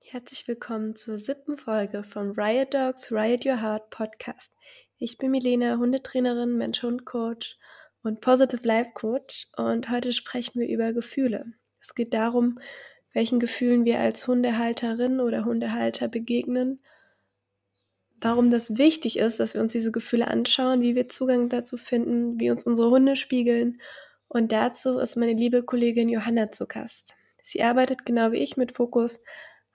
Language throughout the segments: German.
Herzlich willkommen zur siebten Folge vom Riot Dogs Riot Your Heart Podcast. Ich bin Milena, Hundetrainerin, Mensch-Hund-Coach und Positive Life Coach und heute sprechen wir über Gefühle. Es geht darum, welchen Gefühlen wir als Hundehalterin oder Hundehalter begegnen, warum das wichtig ist, dass wir uns diese Gefühle anschauen, wie wir Zugang dazu finden, wie uns unsere Hunde spiegeln. Und dazu ist meine liebe Kollegin Johanna zu Gast. Sie arbeitet genau wie ich mit Fokus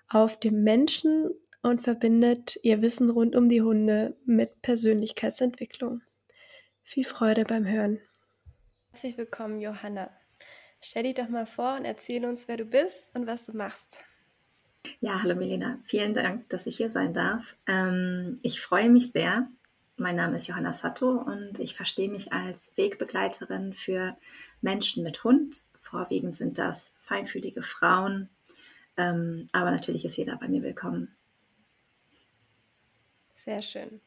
auf dem Menschen und verbindet ihr Wissen rund um die Hunde mit Persönlichkeitsentwicklung. Viel Freude beim Hören. Herzlich willkommen, Johanna. Stell dich doch mal vor und erzähl uns, wer du bist und was du machst. Ja, hallo Milena. Vielen Dank, dass ich hier sein darf. Ähm, ich freue mich sehr. Mein Name ist Johanna Sato und ich verstehe mich als Wegbegleiterin für Menschen mit Hund. Vorwiegend sind das feinfühlige Frauen, ähm, aber natürlich ist jeder bei mir willkommen. Sehr schön.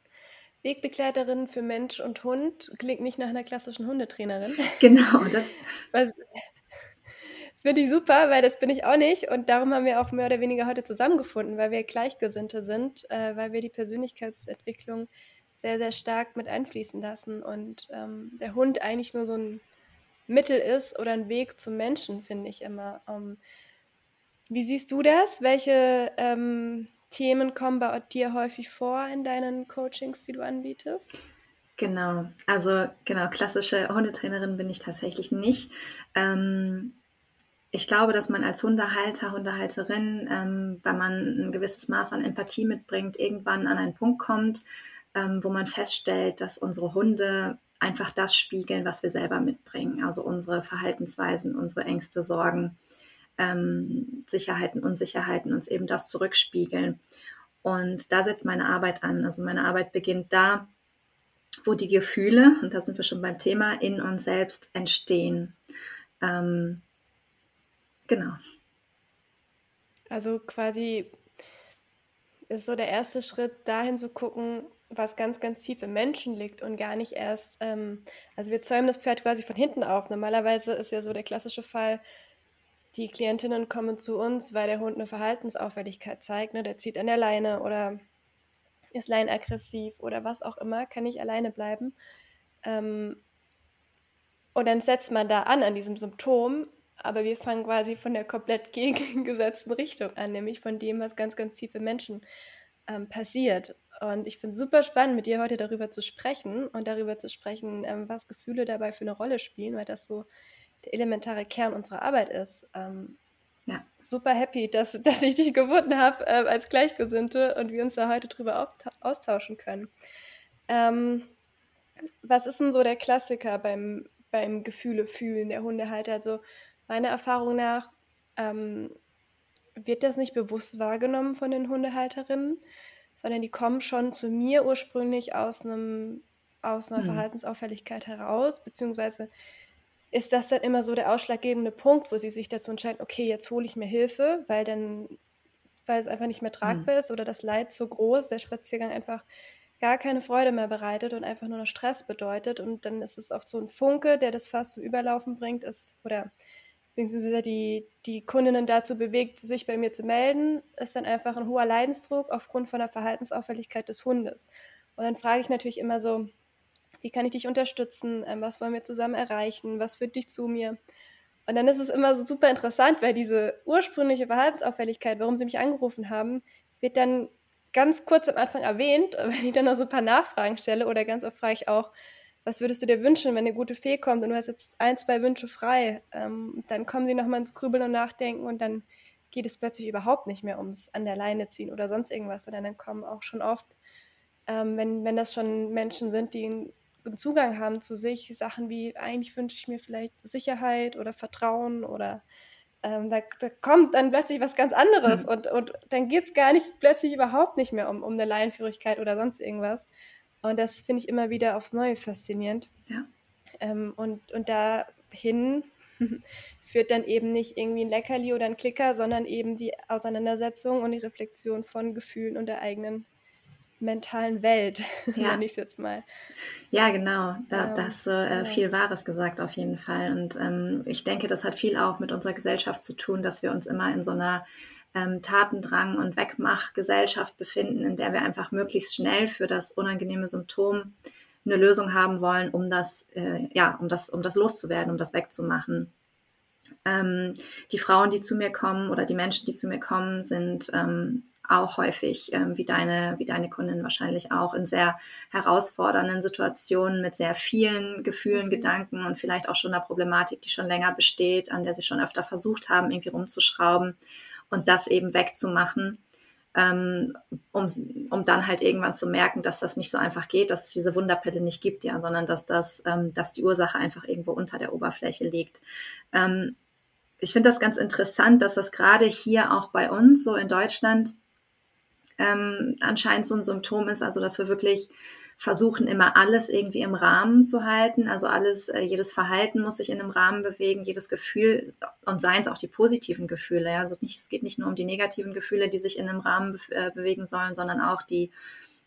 Wegbegleiterin für Mensch und Hund klingt nicht nach einer klassischen Hundetrainerin. Genau, das. Finde ich super, weil das bin ich auch nicht. Und darum haben wir auch mehr oder weniger heute zusammengefunden, weil wir Gleichgesinnte sind, äh, weil wir die Persönlichkeitsentwicklung sehr, sehr stark mit einfließen lassen und ähm, der Hund eigentlich nur so ein Mittel ist oder ein Weg zum Menschen, finde ich immer. Um, wie siehst du das? Welche ähm, Themen kommen bei dir häufig vor in deinen Coachings, die du anbietest? Genau, also genau, klassische Hundetrainerin bin ich tatsächlich nicht. Ähm, ich glaube, dass man als Hundehalter, Hundehalterin, ähm, wenn man ein gewisses Maß an Empathie mitbringt, irgendwann an einen Punkt kommt, ähm, wo man feststellt, dass unsere Hunde einfach das spiegeln, was wir selber mitbringen. Also unsere Verhaltensweisen, unsere Ängste, Sorgen, ähm, Sicherheiten, Unsicherheiten uns eben das zurückspiegeln. Und da setzt meine Arbeit an. Also meine Arbeit beginnt da, wo die Gefühle, und da sind wir schon beim Thema, in uns selbst entstehen. Ähm, genau. Also quasi ist so der erste Schritt, dahin zu gucken, was ganz, ganz tief im Menschen liegt und gar nicht erst, ähm, also wir zäumen das Pferd quasi von hinten auf. Normalerweise ist ja so der klassische Fall, die Klientinnen kommen zu uns, weil der Hund eine Verhaltensauffälligkeit zeigt. Ne? Der zieht an der Leine oder ist leinaggressiv oder was auch immer, kann nicht alleine bleiben. Ähm, und dann setzt man da an, an diesem Symptom, aber wir fangen quasi von der komplett gegengesetzten Richtung an, nämlich von dem, was ganz, ganz tief im Menschen ähm, passiert. Und ich finde es super spannend, mit dir heute darüber zu sprechen und darüber zu sprechen, ähm, was Gefühle dabei für eine Rolle spielen, weil das so der elementare Kern unserer Arbeit ist. Ähm, ja. Super happy, dass, dass ich dich gefunden habe äh, als Gleichgesinnte und wir uns da heute drüber austauschen können. Ähm, was ist denn so der Klassiker beim, beim Gefühle fühlen der Hundehalter? Also meiner Erfahrung nach ähm, wird das nicht bewusst wahrgenommen von den Hundehalterinnen, sondern die kommen schon zu mir ursprünglich aus einem aus einer mhm. Verhaltensauffälligkeit heraus, beziehungsweise ist das dann immer so der ausschlaggebende Punkt, wo sie sich dazu entscheiden, okay, jetzt hole ich mir Hilfe, weil dann, weil es einfach nicht mehr tragbar mhm. ist oder das Leid so groß, der Spaziergang einfach gar keine Freude mehr bereitet und einfach nur noch Stress bedeutet. Und dann ist es oft so ein Funke, der das fast zum Überlaufen bringt, ist, oder beziehungsweise die, die Kundinnen dazu bewegt, sich bei mir zu melden, ist dann einfach ein hoher Leidensdruck aufgrund von der Verhaltensauffälligkeit des Hundes. Und dann frage ich natürlich immer so, wie kann ich dich unterstützen, ähm, was wollen wir zusammen erreichen, was führt dich zu mir. Und dann ist es immer so super interessant, weil diese ursprüngliche Verhaltensauffälligkeit, warum sie mich angerufen haben, wird dann ganz kurz am Anfang erwähnt. Wenn ich dann noch so ein paar Nachfragen stelle oder ganz oft frage ich auch, was würdest du dir wünschen, wenn eine gute Fee kommt und du hast jetzt ein, zwei Wünsche frei, ähm, dann kommen sie nochmal ins Grübeln und Nachdenken und dann geht es plötzlich überhaupt nicht mehr ums an der Leine ziehen oder sonst irgendwas, sondern dann kommen auch schon oft, ähm, wenn, wenn das schon Menschen sind, die Zugang haben zu sich, Sachen wie, eigentlich wünsche ich mir vielleicht Sicherheit oder Vertrauen oder ähm, da, da, kommt dann plötzlich was ganz anderes und, und dann geht es gar nicht plötzlich überhaupt nicht mehr um, um eine Laienführigkeit oder sonst irgendwas. Und das finde ich immer wieder aufs Neue faszinierend. Ja. Ähm, und, und dahin führt dann eben nicht irgendwie ein Leckerli oder ein Klicker, sondern eben die Auseinandersetzung und die Reflexion von Gefühlen und der eigenen mentalen Welt, Ja. nenne ich es jetzt mal. Ja, genau. Da, da Ähm, hast du äh, genau. viel Wahres gesagt, auf jeden Fall. Und ähm, ich denke, das hat viel auch mit unserer Gesellschaft zu tun, dass wir uns immer in so einer ähm, Tatendrang- und Wegmachgesellschaft befinden, in der wir einfach möglichst schnell für das unangenehme Symptom eine Lösung haben wollen, um das, äh, ja, um das, um das loszuwerden, um das wegzumachen. Ähm, die Frauen, die zu mir kommen oder die Menschen, die zu mir kommen, sind ähm, auch häufig, ähm, wie, deine, wie deine Kundin wahrscheinlich auch, in sehr herausfordernden Situationen mit sehr vielen Gefühlen, Mhm. Gedanken und vielleicht auch schon einer Problematik, die schon länger besteht, an der sie schon öfter versucht haben, irgendwie rumzuschrauben und das eben wegzumachen. Ähm, um, um dann halt irgendwann zu merken, dass das nicht so einfach geht, dass es diese Wunderpille nicht gibt, ja, sondern dass das, ähm, dass die Ursache einfach irgendwo unter der Oberfläche liegt. Ähm, ich finde das ganz interessant, dass das gerade hier auch bei uns, so in Deutschland, ähm, anscheinend so ein Symptom ist, also dass wir wirklich versuchen, immer alles irgendwie im Rahmen zu halten. Also alles, äh, jedes Verhalten muss sich in einem Rahmen bewegen, jedes Gefühl und seien es auch die positiven Gefühle. Ja? Also nicht, es geht nicht nur um die negativen Gefühle, die sich in einem Rahmen be äh, bewegen sollen, sondern auch die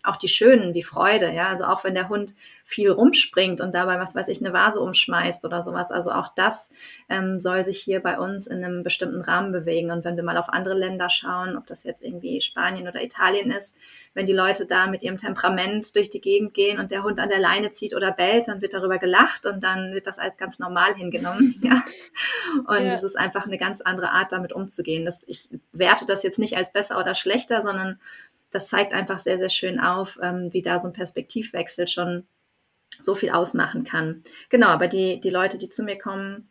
auch die schönen wie Freude, ja, also auch wenn der Hund viel rumspringt und dabei, was weiß ich, eine Vase umschmeißt oder sowas, also auch das ähm, soll sich hier bei uns in einem bestimmten Rahmen bewegen und wenn wir mal auf andere Länder schauen, ob das jetzt irgendwie Spanien oder Italien ist, wenn die Leute da mit ihrem Temperament durch die Gegend gehen und der Hund an der Leine zieht oder bellt, dann wird darüber gelacht und dann wird das als ganz normal hingenommen, ja, und ja. es ist einfach eine ganz andere Art, damit umzugehen. Das, ich werte das jetzt nicht als besser oder schlechter, sondern das zeigt einfach sehr, sehr schön auf, ähm, wie da so ein Perspektivwechsel schon so viel ausmachen kann. Genau, aber die, die Leute, die zu mir kommen,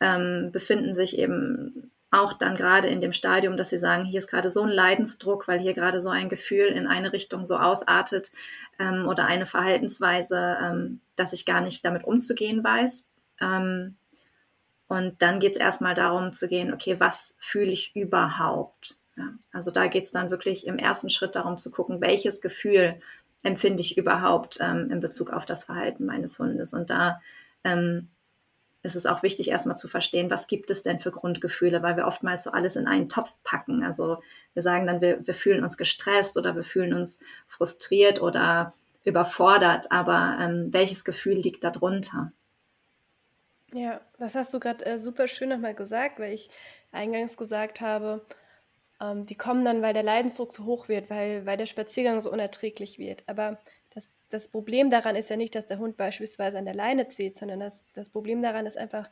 ähm, befinden sich eben auch dann gerade in dem Stadium, dass sie sagen, hier ist gerade so ein Leidensdruck, weil hier gerade so ein Gefühl in eine Richtung so ausartet ähm, oder eine Verhaltensweise, ähm, dass ich gar nicht damit umzugehen weiß. Ähm, und dann geht es erstmal darum zu gehen, okay, was fühle ich überhaupt? Ja, also da geht es dann wirklich im ersten Schritt darum zu gucken, welches Gefühl empfinde ich überhaupt ähm, in Bezug auf das Verhalten meines Hundes. Und da ähm, ist es auch wichtig, erstmal zu verstehen, was gibt es denn für Grundgefühle, weil wir oftmals so alles in einen Topf packen. Also wir sagen dann, wir, wir fühlen uns gestresst oder wir fühlen uns frustriert oder überfordert, aber ähm, welches Gefühl liegt darunter? Ja, das hast du gerade äh, super schön nochmal gesagt, weil ich eingangs gesagt habe, ähm, die kommen dann, weil der Leidensdruck so hoch wird, weil, weil der Spaziergang so unerträglich wird. Aber das, das Problem daran ist ja nicht, dass der Hund beispielsweise an der Leine zieht, sondern das, das Problem daran ist einfach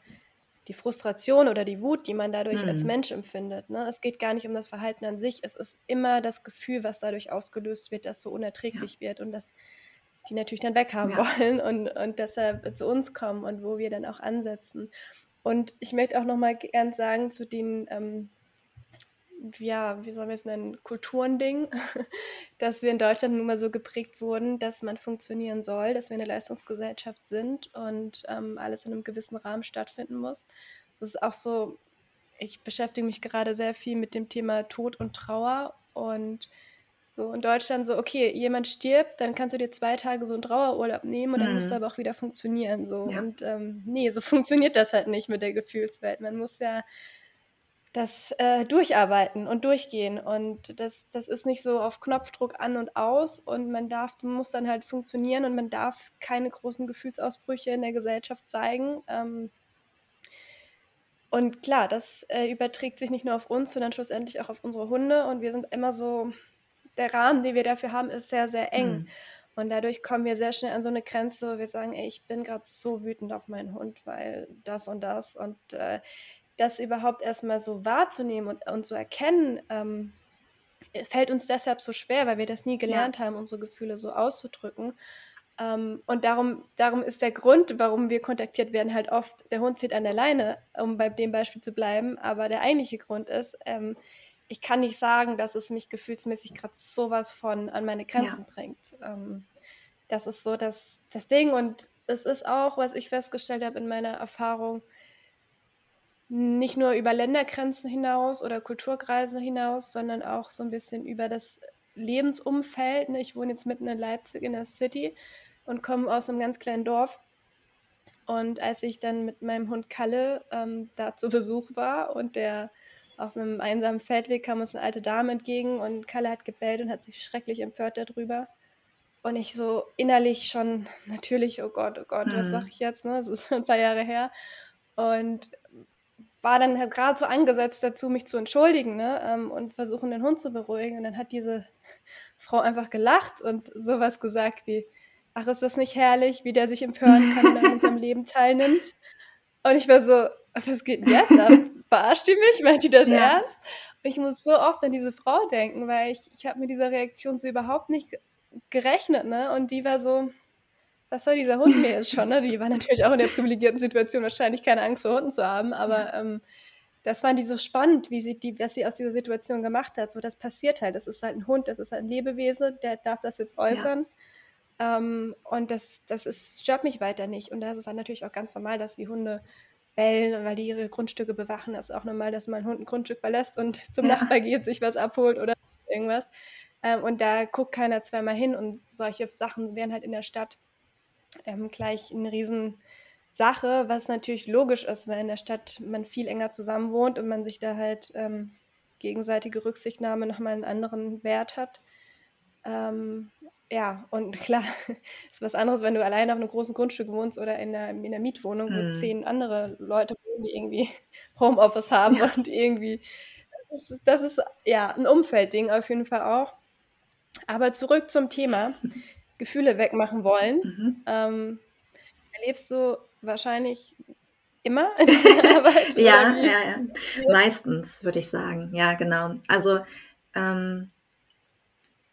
die Frustration oder die Wut, die man dadurch als Mhm. Mensch empfindet. Ne? Es geht gar nicht um das Verhalten an sich, es ist immer das Gefühl, was dadurch ausgelöst wird, das so Ja, unerträglich wird und das die natürlich dann weghaben ja, wollen und, und deshalb zu uns kommen und wo wir dann auch ansetzen. Und ich möchte auch nochmal gern sagen zu den, ähm, ja, wie sollen wir es nennen, Kulturending, dass wir in Deutschland nun mal so geprägt wurden, dass man funktionieren soll, dass wir eine Leistungsgesellschaft sind und ähm, alles in einem gewissen Rahmen stattfinden muss. Das ist auch so, ich beschäftige mich gerade sehr viel mit dem Thema Tod und Trauer und so in Deutschland so, okay, jemand stirbt, dann kannst du dir zwei Tage so einen Trauerurlaub nehmen und dann musst du Mhm. aber auch wieder funktionieren. So. ja, Und ähm, nee, so funktioniert das halt nicht mit der Gefühlswelt. Man muss ja das äh, durcharbeiten und durchgehen. Und das, das ist nicht so auf Knopfdruck an und aus. Und man darf, muss dann halt funktionieren und man darf keine großen Gefühlsausbrüche in der Gesellschaft zeigen. Ähm, und klar, das äh, überträgt sich nicht nur auf uns, sondern schlussendlich auch auf unsere Hunde. Und wir sind immer so, der Rahmen, den wir dafür haben, ist sehr, sehr eng. Mhm. Und dadurch kommen wir sehr schnell an so eine Grenze, wo wir sagen, ey, ich bin gerade so wütend auf meinen Hund, weil das und das. Und äh, das überhaupt erstmal so wahrzunehmen und, und zu erkennen, ähm, fällt uns deshalb so schwer, weil wir das nie ja, gelernt haben, unsere Gefühle so auszudrücken. Ähm, und darum, darum ist der Grund, warum wir kontaktiert werden, halt oft, der Hund zieht an der Leine, um bei dem Beispiel zu bleiben. Aber der eigentliche Grund ist, ähm, ich kann nicht sagen, dass es mich gefühlsmäßig gerade sowas von an meine ja, Grenzen bringt. Ähm, das ist so das, das Ding. Und es ist auch, was ich festgestellt habe in meiner Erfahrung, nicht nur über Ländergrenzen hinaus oder Kulturkreise hinaus, sondern auch so ein bisschen über das Lebensumfeld. ne? Ich wohne jetzt mitten in Leipzig in der City und komme aus einem ganz kleinen Dorf. Und als ich dann mit meinem Hund Kalle ähm, da zu Besuch war und der auf einem einsamen Feldweg kam uns eine alte Dame entgegen und Kalle hat gebellt und hat sich schrecklich empört darüber. Und ich so innerlich schon natürlich, oh Gott, oh Gott, was Mhm. sage ich jetzt? Ne? Das ist ein paar Jahre her. Und war dann halt gerade so angesetzt dazu, mich zu entschuldigen ne? ähm, und versuchen, den Hund zu beruhigen. Und dann hat diese Frau einfach gelacht und sowas gesagt wie, ach, ist das nicht herrlich, wie der sich empören kann, wenn er an unserem Leben teilnimmt? Und ich war so, was geht denn jetzt ab? Verarscht die mich? Meint die das Ja. ernst? Und ich muss so oft an diese Frau denken, weil ich, ich habe mit dieser Reaktion so überhaupt nicht ge- gerechnet, ne? Und die war so, was soll dieser Hund mir jetzt schon, ne? Die war natürlich auch in der privilegierten Situation, wahrscheinlich keine Angst vor Hunden zu haben, aber ähm, das fand die so spannend, wie sie die, was sie aus dieser Situation gemacht hat. So, das passiert halt. Das ist halt ein Hund, das ist halt ein Lebewesen, der darf das jetzt äußern. Ähm, und das, das ist, stört mich weiter nicht. Und da ist es dann natürlich auch ganz normal, dass die Hunde bellen, weil die ihre Grundstücke bewachen. Das ist auch normal, dass man ein Hund ein Grundstück verlässt und zum Ja. Nachbar geht, sich was abholt oder irgendwas. Ähm, und da guckt keiner zweimal hin. Und solche Sachen wären halt in der Stadt ähm, gleich eine Riesensache, was natürlich logisch ist, weil in der Stadt man viel enger zusammen wohnt und man sich da halt ähm, gegenseitige Rücksichtnahme nochmal einen anderen Wert hat. Ähm, ja, und klar, ist was anderes, wenn du alleine auf einem großen Grundstück wohnst oder in einer, in einer Mietwohnung, wo Mhm. zehn andere Leute wohnen, die irgendwie Homeoffice haben Ja. und irgendwie, das ist, das ist ja ein Umfeldding auf jeden Fall auch. Aber zurück zum Thema, Gefühle wegmachen wollen. Mhm. Ähm, erlebst du wahrscheinlich immer in deiner Arbeit? Ja, ja, ja. Meistens, würde ich sagen. Ja, genau. Also, ähm,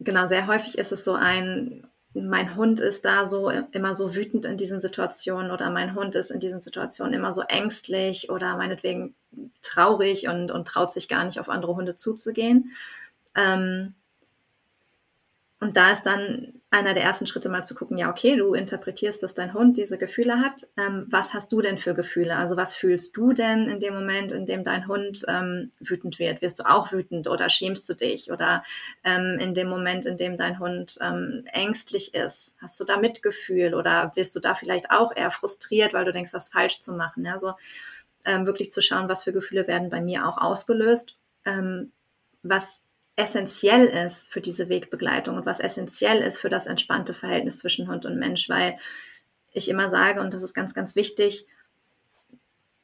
genau, sehr häufig ist es so ein, mein Hund ist da so immer so wütend in diesen Situationen oder mein Hund ist in diesen Situationen immer so ängstlich oder meinetwegen traurig und, und traut sich gar nicht auf andere Hunde zuzugehen. Ähm, und da ist dann einer der ersten Schritte mal zu gucken, ja, okay, du interpretierst, dass dein Hund diese Gefühle hat. Ähm, was hast du denn für Gefühle? Also was fühlst du denn in dem Moment, in dem dein Hund ähm, wütend wird? Wirst du auch wütend oder schämst du dich? Oder ähm, in dem Moment, in dem dein Hund ähm, ängstlich ist, hast du da Mitgefühl? Oder wirst du da vielleicht auch eher frustriert, weil du denkst, was falsch zu machen? Ja, so ähm, wirklich zu schauen, was für Gefühle werden bei mir auch ausgelöst, ähm, was essentiell ist für diese Wegbegleitung und was essentiell ist für das entspannte Verhältnis zwischen Hund und Mensch, weil ich immer sage, und das ist ganz, ganz wichtig,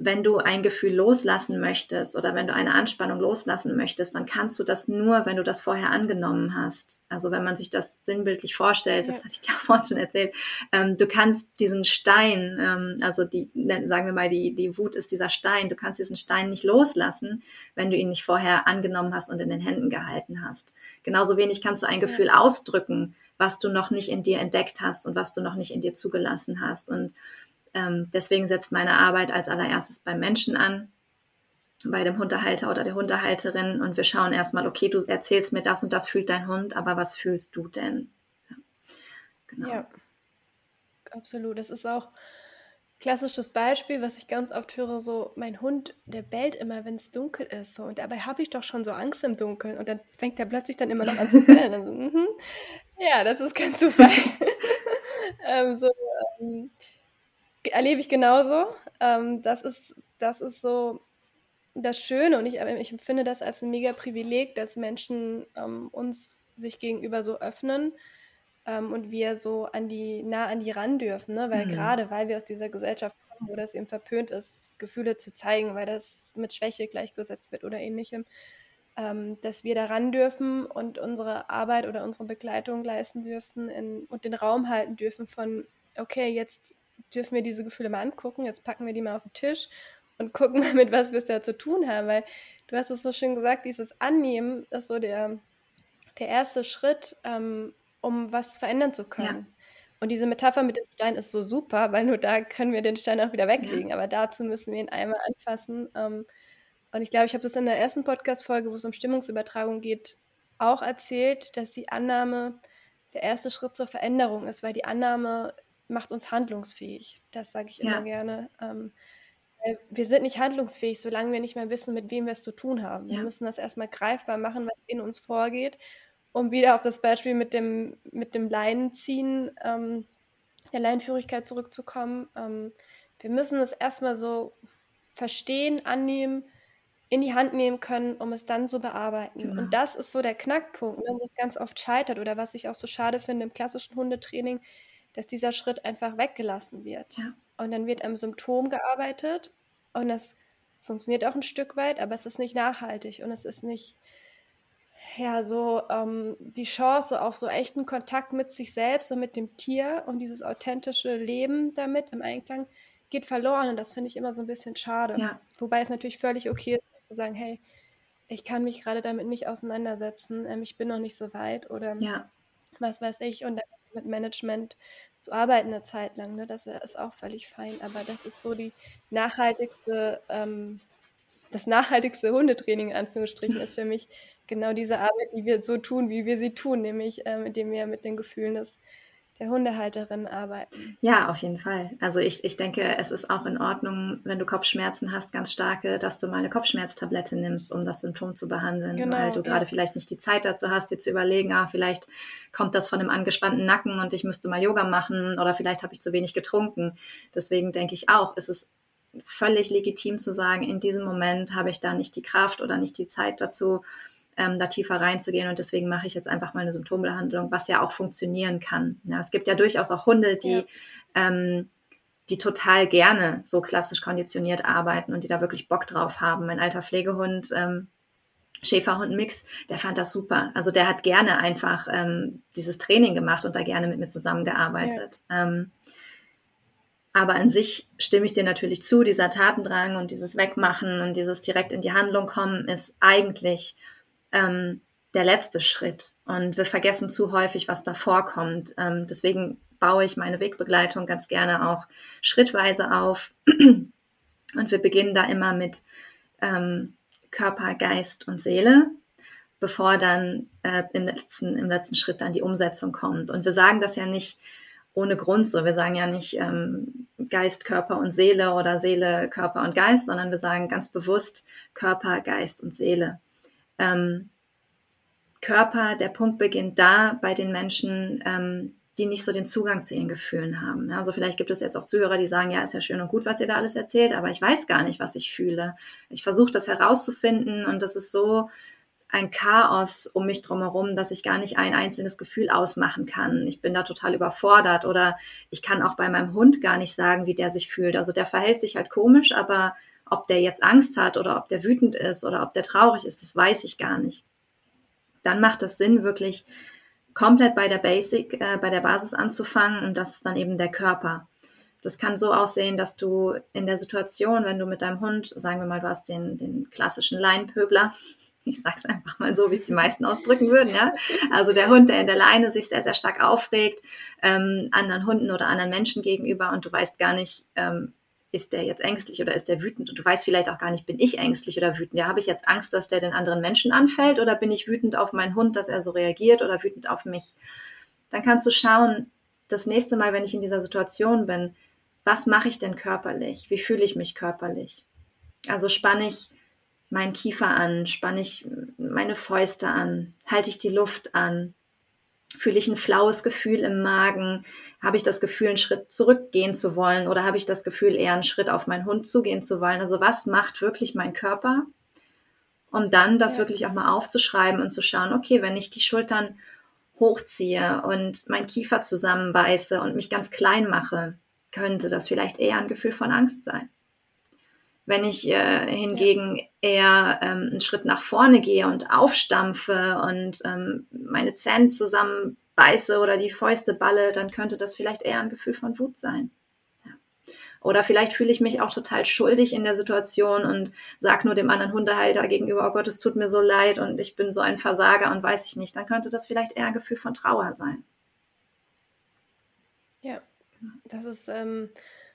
wenn du ein Gefühl loslassen möchtest oder wenn du eine Anspannung loslassen möchtest, dann kannst du das nur, wenn du das vorher angenommen hast. Also wenn man sich das sinnbildlich vorstellt, das Ja. hatte ich dir vorhin schon erzählt, ähm, du kannst diesen Stein, ähm, also die, sagen wir mal, die, die Wut ist dieser Stein, du kannst diesen Stein nicht loslassen, wenn du ihn nicht vorher angenommen hast und in den Händen gehalten hast. Genauso wenig kannst du ein Ja. Gefühl ausdrücken, was du noch nicht in dir entdeckt hast und was du noch nicht in dir zugelassen hast. Und ähm, deswegen setzt meine Arbeit als allererstes beim Menschen an, bei dem Hundehalter oder der Hundehalterin und wir schauen erstmal, okay, du erzählst mir das und das fühlt dein Hund, aber was fühlst du denn? Ja, genau. Ja, absolut. Das ist auch klassisches Beispiel, was ich ganz oft höre, so mein Hund, der bellt immer, wenn es dunkel ist. So, und dabei habe ich doch schon so Angst im Dunkeln. Und dann fängt er plötzlich dann immer noch an zu bellen. Also, mhm. Ja, das ist kein Zufall. ähm, so, ähm, erlebe ich genauso. Ähm, das, ist, das ist so das Schöne und ich, ich empfinde das als ein mega Privileg, dass Menschen ähm, uns sich gegenüber so öffnen ähm, und wir so an die, nah an die ran dürfen, ne? weil Mhm. gerade weil wir aus dieser Gesellschaft kommen, wo das eben verpönt ist, Gefühle zu zeigen, weil das mit Schwäche gleichgesetzt wird oder ähnlichem, ähm, dass wir da ran dürfen und unsere Arbeit oder unsere Begleitung leisten dürfen in, und den Raum halten dürfen von, okay, jetzt dürfen wir diese Gefühle mal angucken, jetzt packen wir die mal auf den Tisch und gucken mal, mit was wir es da zu tun haben, weil du hast es so schön gesagt, dieses Annehmen ist so der, der erste Schritt, ähm, um was verändern zu können. Und diese Metapher mit dem Stein ist so super, weil nur da können wir den Stein auch wieder weglegen. Aber dazu müssen wir ihn einmal anfassen. Ähm, und ich glaube, ich habe das in der ersten Podcast-Folge, wo es um Stimmungsübertragung geht, auch erzählt, dass die Annahme der erste Schritt zur Veränderung ist, weil die Annahme macht uns handlungsfähig. Das sage ich immer Ja. gerne. Ähm, wir sind nicht handlungsfähig, solange wir nicht mehr wissen, mit wem wir es zu tun haben. Wir Ja. müssen das erstmal greifbar machen, was in uns vorgeht, um wieder auf das Beispiel mit dem, mit dem Leinenziehen ähm, der Leinenführigkeit zurückzukommen. Ähm, wir müssen es erstmal so verstehen, annehmen, in die Hand nehmen können, um es dann zu bearbeiten. Genau. Und das ist so der Knackpunkt, ne, wo es ganz oft scheitert oder was ich auch so schade finde im klassischen Hundetraining, dass dieser Schritt einfach weggelassen wird. Ja. Und dann wird am Symptom gearbeitet und das funktioniert auch ein Stück weit, aber es ist nicht nachhaltig und es ist nicht ja so ähm, die Chance auf so echten Kontakt mit sich selbst und mit dem Tier und dieses authentische Leben damit im Einklang geht verloren und das finde ich immer so ein bisschen schade. Ja. Wobei es natürlich völlig okay ist zu sagen, hey, ich kann mich gerade damit nicht auseinandersetzen, ähm, ich bin noch nicht so weit oder Ja. was weiß ich und dann mit Management zu arbeiten eine Zeit lang, ne, das ist auch völlig fein, aber das ist so die nachhaltigste, ähm, das nachhaltigste Hundetraining in Anführungsstrichen ist für mich genau diese Arbeit, die wir so tun, wie wir sie tun, nämlich ähm, indem wir mit den Gefühlen des der Hundehalterin arbeiten. Ja, auf jeden Fall. Also ich, ich denke, es ist auch in Ordnung, wenn du Kopfschmerzen hast, ganz starke, dass du mal eine Kopfschmerztablette nimmst, um das Symptom zu behandeln, Genau, weil du ja. gerade vielleicht nicht die Zeit dazu hast, dir zu überlegen, ah, vielleicht kommt das von einem angespannten Nacken und ich müsste mal Yoga machen oder vielleicht habe ich zu wenig getrunken. Deswegen denke ich auch, es ist völlig legitim zu sagen, in diesem Moment habe ich da nicht die Kraft oder nicht die Zeit dazu, ähm, da tiefer reinzugehen und deswegen mache ich jetzt einfach mal eine Symptombehandlung, was ja auch funktionieren kann. Ja, es gibt ja durchaus auch Hunde, die, Ja. ähm, die total gerne so klassisch konditioniert arbeiten und die da wirklich Bock drauf haben. Mein alter Pflegehund, ähm, Schäferhund-Mix, der fand das super. Also der hat gerne einfach ähm, dieses Training gemacht und da gerne mit mir zusammengearbeitet. Ähm, aber an sich stimme ich dir natürlich zu, dieser Tatendrang und dieses Wegmachen und dieses direkt in die Handlung kommen ist eigentlich ähm, der letzte Schritt. Und wir vergessen zu häufig, was davor kommt. Ähm, deswegen baue ich meine Wegbegleitung ganz gerne auch schrittweise auf. Und wir beginnen da immer mit ähm, Körper, Geist und Seele, bevor dann äh, im, letzten, im letzten Schritt dann die Umsetzung kommt. Und wir sagen das ja nicht ohne Grund so. Wir sagen ja nicht ähm, Geist, Körper und Seele oder Seele, Körper und Geist, sondern wir sagen ganz bewusst Körper, Geist und Seele. Ähm, Körper, der Punkt beginnt da bei den Menschen, ähm, die nicht so den Zugang zu ihren Gefühlen haben. Also vielleicht gibt es jetzt auch Zuhörer, die sagen, ja, ist ja schön und gut, was ihr da alles erzählt, aber ich weiß gar nicht, was ich fühle. Ich versuche das herauszufinden und das ist so ein Chaos um mich drumherum, dass ich gar nicht ein einzelnes Gefühl ausmachen kann. Ich bin da total überfordert oder ich kann auch bei meinem Hund gar nicht sagen, wie der sich fühlt. Also der verhält sich halt komisch, aber ob der jetzt Angst hat oder ob der wütend ist oder ob der traurig ist, das weiß ich gar nicht. Dann macht es Sinn, wirklich komplett bei der Basic, äh, bei der Basis anzufangen und das ist dann eben der Körper. Das kann so aussehen, dass du in der Situation, wenn du mit deinem Hund, sagen wir mal, du hast den, den klassischen Leinenpöbler, ich sag's einfach mal so, wie es die meisten ausdrücken würden, ja. Also der Hund, der in der Leine sich sehr, sehr stark aufregt, ähm, anderen Hunden oder anderen Menschen gegenüber und du weißt gar nicht, ähm, ist der jetzt ängstlich oder ist der wütend? Und du weißt vielleicht auch gar nicht, bin ich ängstlich oder wütend? Ja, habe ich jetzt Angst, dass der den anderen Menschen anfällt oder bin ich wütend auf meinen Hund, dass er so reagiert oder wütend auf mich? Dann kannst du schauen, das nächste Mal, wenn ich in dieser Situation bin, was mache ich denn körperlich? Wie fühle ich mich körperlich? Also spanne ich meinen Kiefer an, spanne ich meine Fäuste an, halte ich die Luft an, fühle ich ein flaues Gefühl im Magen, habe ich das Gefühl, einen Schritt zurückgehen zu wollen oder habe ich das Gefühl, eher einen Schritt auf meinen Hund zugehen zu wollen? Also was macht wirklich mein Körper? Um dann das Ja. wirklich auch mal aufzuschreiben und zu schauen, okay, wenn ich die Schultern hochziehe und meinen Kiefer zusammenbeiße und mich ganz klein mache, könnte das vielleicht eher ein Gefühl von Angst sein. Wenn ich äh, hingegen eher ähm, einen Schritt nach vorne gehe und aufstampfe und ähm, meine Zähne zusammenbeiße oder die Fäuste balle, dann könnte das vielleicht eher ein Gefühl von Wut sein. Ja. Oder vielleicht fühle ich mich auch total schuldig in der Situation und sage nur dem anderen Hundehalter gegenüber, oh Gott, es tut mir so leid und ich bin so ein Versager und weiß ich nicht. Dann könnte das vielleicht eher ein Gefühl von Trauer sein. Ja, das ist ähm,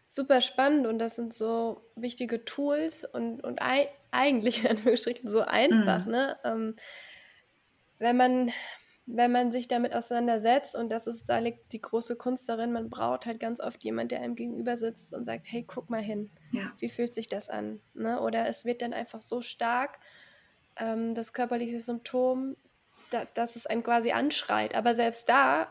super spannend und das sind so wichtige Tools und, und ei eigentlich so einfach, Mhm. ne? Ähm, wenn man, wenn man sich damit auseinandersetzt und das ist, da liegt die große Kunst darin, man braucht halt ganz oft jemand, der einem gegenüber sitzt und sagt, hey, guck mal hin, Ja, wie fühlt sich das an? Ne? Oder es wird dann einfach so stark, ähm, das körperliche Symptom, da, dass es einen quasi anschreit. Aber selbst da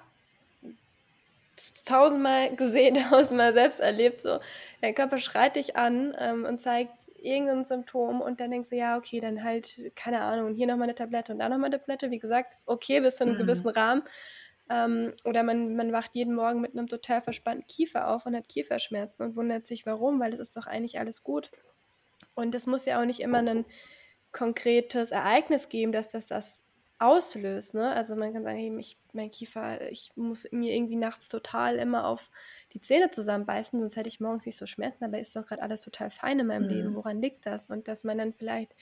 tausendmal gesehen, tausendmal selbst erlebt, so, der Körper schreit dich an ähm, und zeigt, irgendein Symptom und dann denkst du, ja, okay, dann halt, keine Ahnung, hier nochmal eine Tablette und da nochmal eine Tablette. Wie gesagt, okay, bis zu einem mhm. gewissen Rahmen. Ähm, oder man, man wacht jeden Morgen mit einem total verspannten Kiefer auf und hat Kieferschmerzen und wundert sich, warum, weil es ist doch eigentlich alles gut. Und es muss ja auch nicht immer ein konkretes Ereignis geben, dass das das auslöst. Ne? Also man kann sagen, ich, mein Kiefer, ich muss mir irgendwie nachts total immer auf die Zähne zusammenbeißen, sonst hätte ich morgens nicht so Schmerzen, aber ist doch gerade alles total fein in meinem mhm. Leben. Woran liegt das? Und dass man dann vielleicht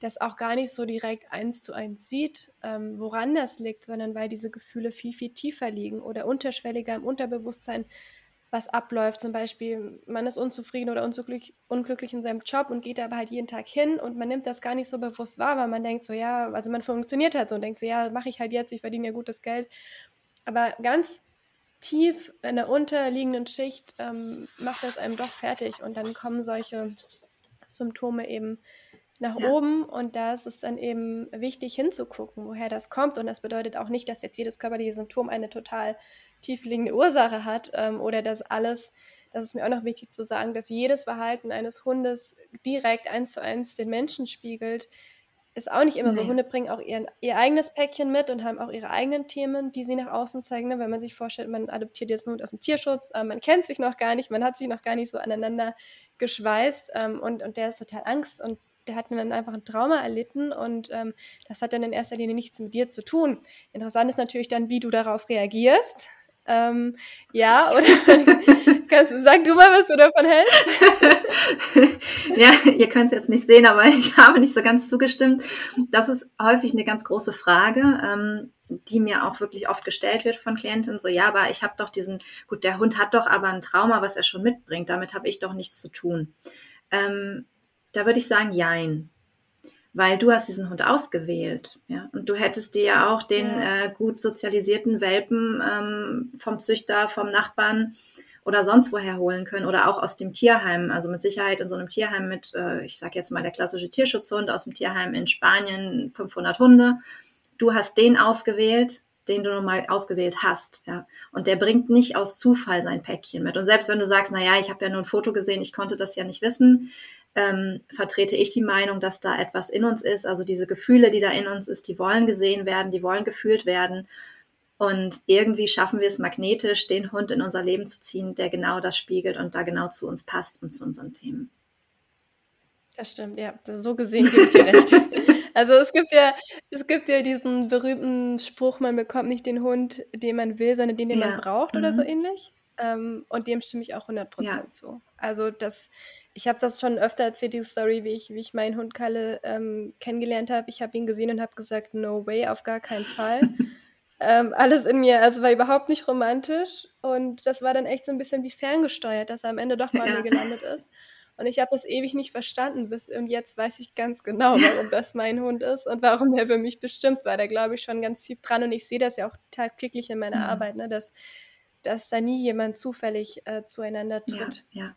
das auch gar nicht so direkt eins zu eins sieht, ähm, woran das liegt, sondern weil diese Gefühle viel, viel tiefer liegen oder unterschwelliger im Unterbewusstsein was abläuft. Zum Beispiel, man ist unzufrieden oder unglücklich, unglücklich in seinem Job und geht aber halt jeden Tag hin und man nimmt das gar nicht so bewusst wahr, weil man denkt so, ja, also man funktioniert halt so und denkt so, ja, mache ich halt jetzt, ich verdiene ja gutes Geld. Aber ganz tief in der unterliegenden Schicht ähm, macht das einem doch fertig und dann kommen solche Symptome eben nach ja. oben und da ist es dann eben wichtig hinzugucken, woher das kommt. Und das bedeutet auch nicht, dass jetzt jedes körperliche Symptom eine total tiefliegende Ursache hat ähm, oder dass alles, das ist mir auch noch wichtig zu sagen, dass jedes Verhalten eines Hundes direkt eins zu eins den Menschen spiegelt. Ist auch nicht immer nee. so. Hunde bringen auch ihren, ihr eigenes Päckchen mit und haben auch ihre eigenen Themen, die sie nach außen zeigen. Ne? Wenn man sich vorstellt, man adoptiert jetzt einen Hund aus dem Tierschutz, äh, man kennt sich noch gar nicht, man hat sich noch gar nicht so aneinander geschweißt ähm, und, und der ist total Angst und der hat dann einfach ein Trauma erlitten und ähm, das hat dann in erster Linie nichts mit dir zu tun. Interessant ist natürlich dann, wie du darauf reagierst. Ähm, ja, oder kannst sag du mal, was du davon hältst. ja, ihr könnt es jetzt nicht sehen, aber ich habe nicht so ganz zugestimmt. Das ist häufig eine ganz große Frage, ähm, die mir auch wirklich oft gestellt wird von Klientinnen. So, ja, aber ich habe doch diesen, gut, der Hund hat doch aber ein Trauma, was er schon mitbringt. Damit habe ich doch nichts zu tun. Ähm, da würde ich sagen, jein. Weil du hast diesen Hund ausgewählt, ja. Und du hättest dir ja auch den ja. äh, gut sozialisierten Welpen ähm, vom Züchter, vom Nachbarn oder sonst woher holen können oder auch aus dem Tierheim. Also mit Sicherheit in so einem Tierheim mit, äh, ich sage jetzt mal der klassische Tierschutzhund aus dem Tierheim in Spanien, 500 Hunde. Du hast den ausgewählt, den du nun mal ausgewählt hast, ja. Und der bringt nicht aus Zufall sein Päckchen mit. Und selbst wenn du sagst, na ja, ich habe ja nur ein Foto gesehen, ich konnte das ja nicht wissen, ähm, vertrete ich die Meinung, dass da etwas in uns ist. Also diese Gefühle, die da in uns ist, die wollen gesehen werden, die wollen gefühlt werden. Und irgendwie schaffen wir es magnetisch, den Hund in unser Leben zu ziehen, der genau das spiegelt und da genau zu uns passt und zu unseren Themen. Das stimmt, ja. so gesehen gebe ich dir recht. Also es gibt ja, es gibt ja diesen berühmten Spruch, man bekommt nicht den Hund, den man will, sondern den, den ja. man braucht mhm. oder so mhm. ähnlich. Ähm, und dem stimme ich auch 100% ja. zu. Also das ich habe das schon öfter erzählt, die Story, wie ich, wie ich meinen Hund Kalle ähm, kennengelernt habe. Ich habe ihn gesehen und habe gesagt, no way, auf gar keinen Fall. ähm, alles in mir, also war überhaupt nicht romantisch. Und das war dann echt so ein bisschen wie ferngesteuert, dass er am Ende doch mal ja. mir gelandet ist. Und ich habe das ewig nicht verstanden, bis und jetzt weiß ich ganz genau, warum das mein Hund ist und warum der für mich bestimmt war. Da glaube ich schon ganz tief dran und ich sehe das ja auch tagtäglich in meiner mhm. Arbeit, ne, dass, dass da nie jemand zufällig äh, zueinander tritt. Ja, ja.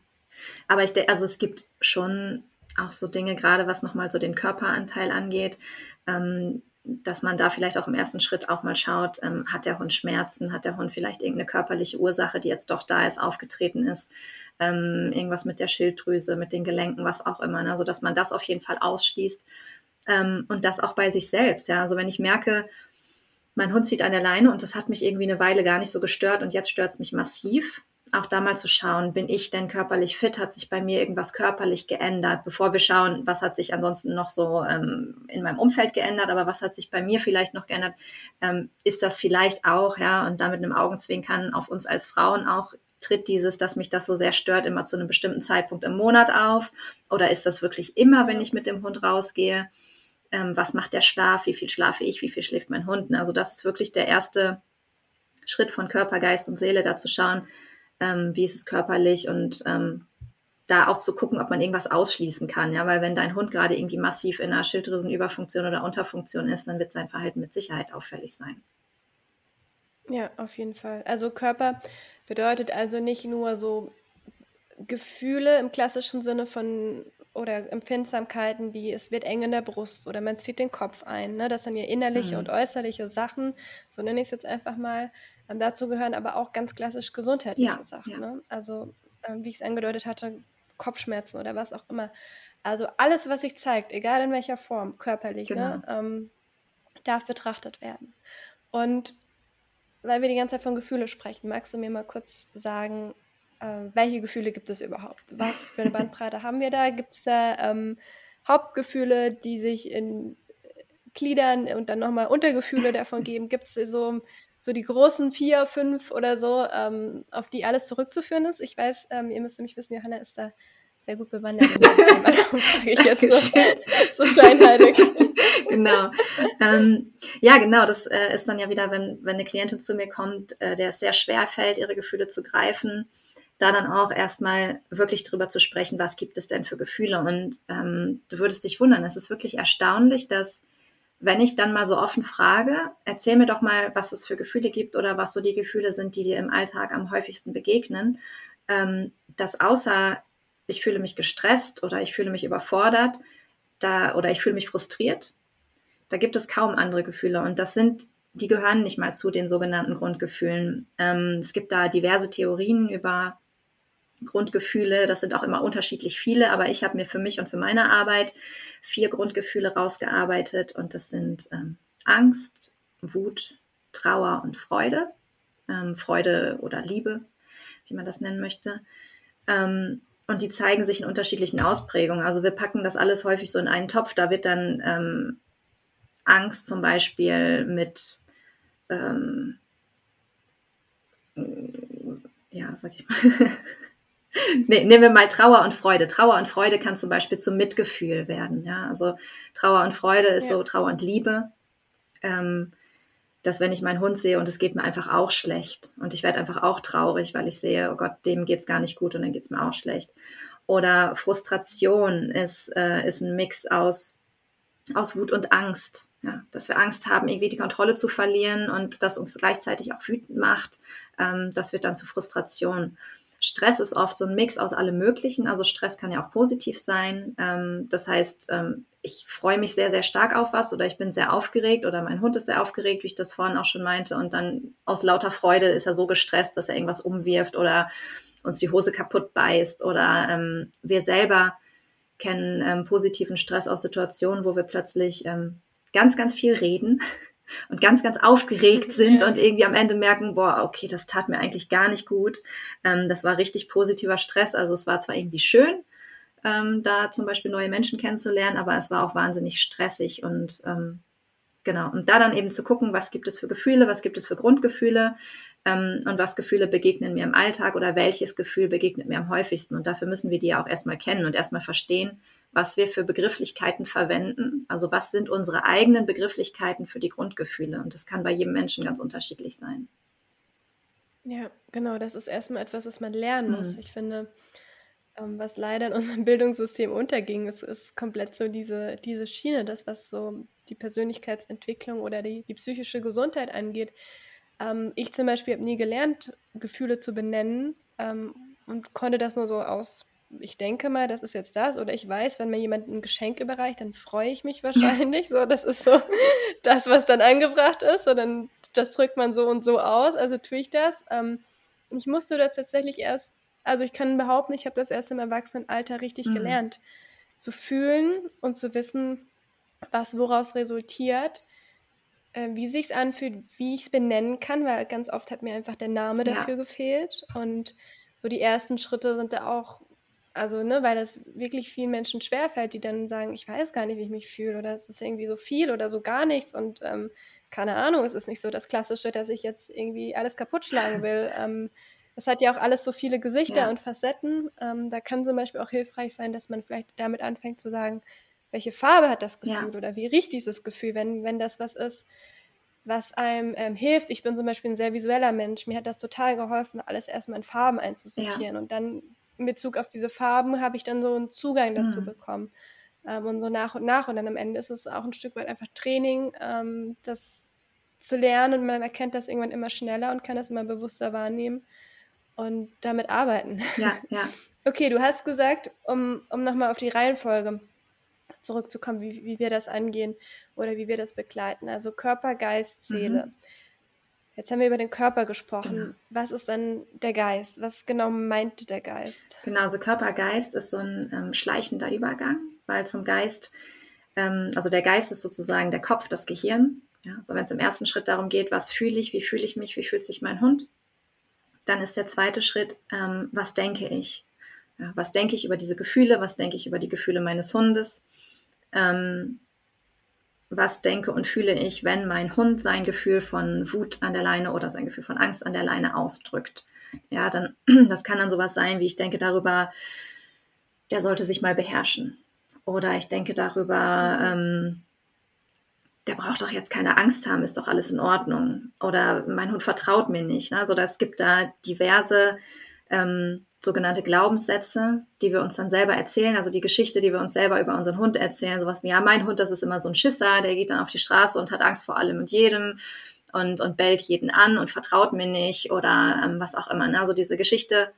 Aber ich denke, also es gibt schon auch so Dinge, gerade was nochmal so den Körperanteil angeht, ähm, dass man da vielleicht auch im ersten Schritt auch mal schaut, ähm, hat der Hund Schmerzen, hat der Hund vielleicht irgendeine körperliche Ursache, die jetzt doch da ist, aufgetreten ist, ähm, irgendwas mit der Schilddrüse, mit den Gelenken, was auch immer, ne? also dass man das auf jeden Fall ausschließt ähm, und das auch bei sich selbst. Ja? Also wenn ich merke, mein Hund zieht an der Leine und das hat mich irgendwie eine Weile gar nicht so gestört und jetzt stört es mich massiv, auch da mal zu schauen, bin ich denn körperlich fit? Hat sich bei mir irgendwas körperlich geändert? Bevor wir schauen, was hat sich ansonsten noch so ähm, in meinem Umfeld geändert, aber was hat sich bei mir vielleicht noch geändert? Ähm, ist das vielleicht auch, ja, und damit einem Augenzwinkern auf uns als Frauen auch, tritt dieses, dass mich das so sehr stört, immer zu einem bestimmten Zeitpunkt im Monat auf? Oder ist das wirklich immer, wenn ich mit dem Hund rausgehe? Ähm, was macht der Schlaf? Wie viel schlafe ich? Wie viel schläft mein Hund? Also das ist wirklich der erste Schritt von Körper, Geist und Seele, da zu schauen, ähm, wie ist es körperlich und ähm, da auch zu gucken, ob man irgendwas ausschließen kann. Ja, weil wenn dein Hund gerade irgendwie massiv in einer Schilddrüsenüberfunktion oder Unterfunktion ist, dann wird sein Verhalten mit Sicherheit auffällig sein. Ja, auf jeden Fall. Also Körper bedeutet also nicht nur so Gefühle im klassischen Sinne von oder Empfindsamkeiten wie es wird eng in der Brust oder man zieht den Kopf ein. Ne? Das sind ja innerliche mhm. und äußerliche Sachen, so nenne ich es jetzt einfach mal, ähm, dazu gehören aber auch ganz klassisch gesundheitliche ja, Sachen. Ja. Ne? Also, ähm, wie ich es angedeutet hatte, Kopfschmerzen oder was auch immer. Also alles, was sich zeigt, egal in welcher Form, körperlich, ne, genau. ne, ähm, darf betrachtet werden. Und weil wir die ganze Zeit von Gefühle sprechen, magst du mir mal kurz sagen, äh, welche Gefühle gibt es überhaupt? Was für eine Bandbreite haben wir da? Gibt es da ähm, Hauptgefühle, die sich in Gliedern und dann nochmal Untergefühle davon geben? Gibt es so, so die großen vier, fünf oder so, ähm, auf die alles zurückzuführen ist? Ich weiß, ähm, ihr müsst nämlich wissen, Johanna ist da sehr gut bewandert. Darum frage ich jetzt so, so scheinheilig. genau. Ähm, ja, genau. Das äh, ist dann ja wieder, wenn, wenn eine Klientin zu mir kommt, äh, der es sehr schwer fällt, ihre Gefühle zu greifen, da dann auch erstmal wirklich drüber zu sprechen, was gibt es denn für Gefühle. Und ähm, du würdest dich wundern, es ist wirklich erstaunlich, dass wenn ich dann mal so offen frage, erzähl mir doch mal, was es für Gefühle gibt oder was so die Gefühle sind, die dir im Alltag am häufigsten begegnen, ähm, dass außer ich fühle mich gestresst oder ich fühle mich überfordert da, oder ich fühle mich frustriert, da gibt es kaum andere Gefühle. Und das sind die gehören nicht mal zu den sogenannten Grundgefühlen. Ähm, es gibt da diverse Theorien über Grundgefühle. Das sind auch immer unterschiedlich viele, aber ich habe mir für mich und für meine Arbeit vier Grundgefühle rausgearbeitet und das sind ähm, Angst, Wut, Trauer und Freude. Ähm, Freude oder Liebe, wie man das nennen möchte. Ähm, und die zeigen sich in unterschiedlichen Ausprägungen. Also wir packen das alles häufig so in einen Topf. Da wird dann ähm, Angst zum Beispiel mit ähm, ja, sag ich mal, nee, nehmen wir mal Trauer und Freude. Trauer und Freude kann zum Beispiel zum Mitgefühl werden. Ja? Also Trauer und Freude ist ja. so Trauer und Liebe. Ähm, dass wenn ich meinen Hund sehe und es geht mir einfach auch schlecht und ich werde einfach auch traurig, weil ich sehe, oh Gott, dem geht es gar nicht gut und dann geht es mir auch schlecht. Oder Frustration ist, äh, ist ein Mix aus, aus Wut und Angst. Ja? Dass wir Angst haben, irgendwie die Kontrolle zu verlieren und das uns gleichzeitig auch wütend macht. Ähm, das wird dann zu Frustration. Stress ist oft so ein Mix aus allem Möglichen. Also Stress kann ja auch positiv sein. Ähm, das heißt, ähm, ich freue mich sehr, sehr stark auf was oder ich bin sehr aufgeregt oder mein Hund ist sehr aufgeregt, wie ich das vorhin auch schon meinte. Und dann aus lauter Freude ist er so gestresst, dass er irgendwas umwirft oder uns die Hose kaputt beißt. Oder ähm, wir selber kennen ähm, positiven Stress aus Situationen, wo wir plötzlich ähm, ganz, ganz viel reden und ganz, ganz aufgeregt sind ja. und irgendwie am Ende merken, boah, okay, das tat mir eigentlich gar nicht gut. Ähm, das war richtig positiver Stress. Also es war zwar irgendwie schön, ähm, da zum Beispiel neue Menschen kennenzulernen, aber es war auch wahnsinnig stressig und ähm, genau. Und da dann eben zu gucken, was gibt es für Gefühle, was gibt es für Grundgefühle ähm, und was Gefühle begegnen mir im Alltag oder welches Gefühl begegnet mir am häufigsten. Und dafür müssen wir die ja auch erstmal kennen und erstmal verstehen, was wir für Begrifflichkeiten verwenden. Also was sind unsere eigenen Begrifflichkeiten für die Grundgefühle? Und das kann bei jedem Menschen ganz unterschiedlich sein. Ja, genau, das ist erstmal etwas, was man lernen muss. Mhm. Ich finde, ähm, was leider in unserem Bildungssystem unterging, ist, ist komplett so diese, diese Schiene, das, was so die Persönlichkeitsentwicklung oder die, die psychische Gesundheit angeht. Ähm, ich zum Beispiel habe nie gelernt, Gefühle zu benennen ähm, und konnte das nur so aus ich denke mal, das ist jetzt das. Oder ich weiß, wenn mir jemand ein Geschenk überreicht, dann freue ich mich wahrscheinlich. So, das ist so das, was dann angebracht ist. So, dann, das drückt man so und so aus. Also tue ich das. Ähm, ich musste das tatsächlich erst, also ich kann behaupten, ich habe das erst im Erwachsenenalter richtig mhm. gelernt. Zu fühlen und zu wissen, was woraus resultiert, äh, wie sich anfühlt, wie ich es benennen kann, weil ganz oft hat mir einfach der Name dafür ja. gefehlt. Und so die ersten Schritte sind da auch also, ne, weil das wirklich vielen Menschen schwerfällt, die dann sagen, ich weiß gar nicht, wie ich mich fühle oder es ist irgendwie so viel oder so gar nichts und ähm, keine Ahnung, es ist nicht so das Klassische, dass ich jetzt irgendwie alles kaputt schlagen will. ähm, es hat ja auch alles so viele Gesichter ja. und Facetten. Ähm, da kann zum Beispiel auch hilfreich sein, dass man vielleicht damit anfängt zu sagen, welche Farbe hat das Gefühl ja. oder wie riecht dieses Gefühl, wenn, wenn das was ist, was einem ähm, hilft. Ich bin zum Beispiel ein sehr visueller Mensch. Mir hat das total geholfen, alles erstmal in Farben einzusortieren ja. und dann in Bezug auf diese Farben habe ich dann so einen Zugang dazu mhm. bekommen. Ähm, und so nach und nach. Und dann am Ende ist es auch ein Stück weit einfach Training, ähm, das zu lernen. Und man erkennt das irgendwann immer schneller und kann das immer bewusster wahrnehmen und damit arbeiten. Ja, ja. Okay, du hast gesagt, um, um nochmal auf die Reihenfolge zurückzukommen, wie, wie wir das angehen oder wie wir das begleiten. Also Körper, Geist, Seele. Mhm. Jetzt haben wir über den Körper gesprochen. Genau. Was ist dann der Geist? Was genau meint der Geist? Genau, also Körper-Geist ist so ein ähm, schleichender Übergang, weil zum Geist, ähm, also der Geist ist sozusagen der Kopf, das Gehirn. Ja, also wenn es im ersten Schritt darum geht, was fühle ich, wie fühle ich mich, wie fühlt sich mein Hund, dann ist der zweite Schritt, ähm, was denke ich? Ja, was denke ich über diese Gefühle? Was denke ich über die Gefühle meines Hundes? Ähm, was denke und fühle ich, wenn mein Hund sein Gefühl von Wut an der Leine oder sein Gefühl von Angst an der Leine ausdrückt. Ja, dann, das kann dann sowas sein, wie ich denke darüber, der sollte sich mal beherrschen. Oder ich denke darüber, ähm, der braucht doch jetzt keine Angst haben, ist doch alles in Ordnung. Oder mein Hund vertraut mir nicht. Also es gibt da diverse ähm, sogenannte Glaubenssätze, die wir uns dann selber erzählen, also die Geschichte, die wir uns selber über unseren Hund erzählen, sowas wie, ja, mein Hund, das ist immer so ein Schisser, der geht dann auf die Straße und hat Angst vor allem und jedem und, und bellt jeden an und vertraut mir nicht oder ähm, was auch immer. Ne? Also diese Geschichte,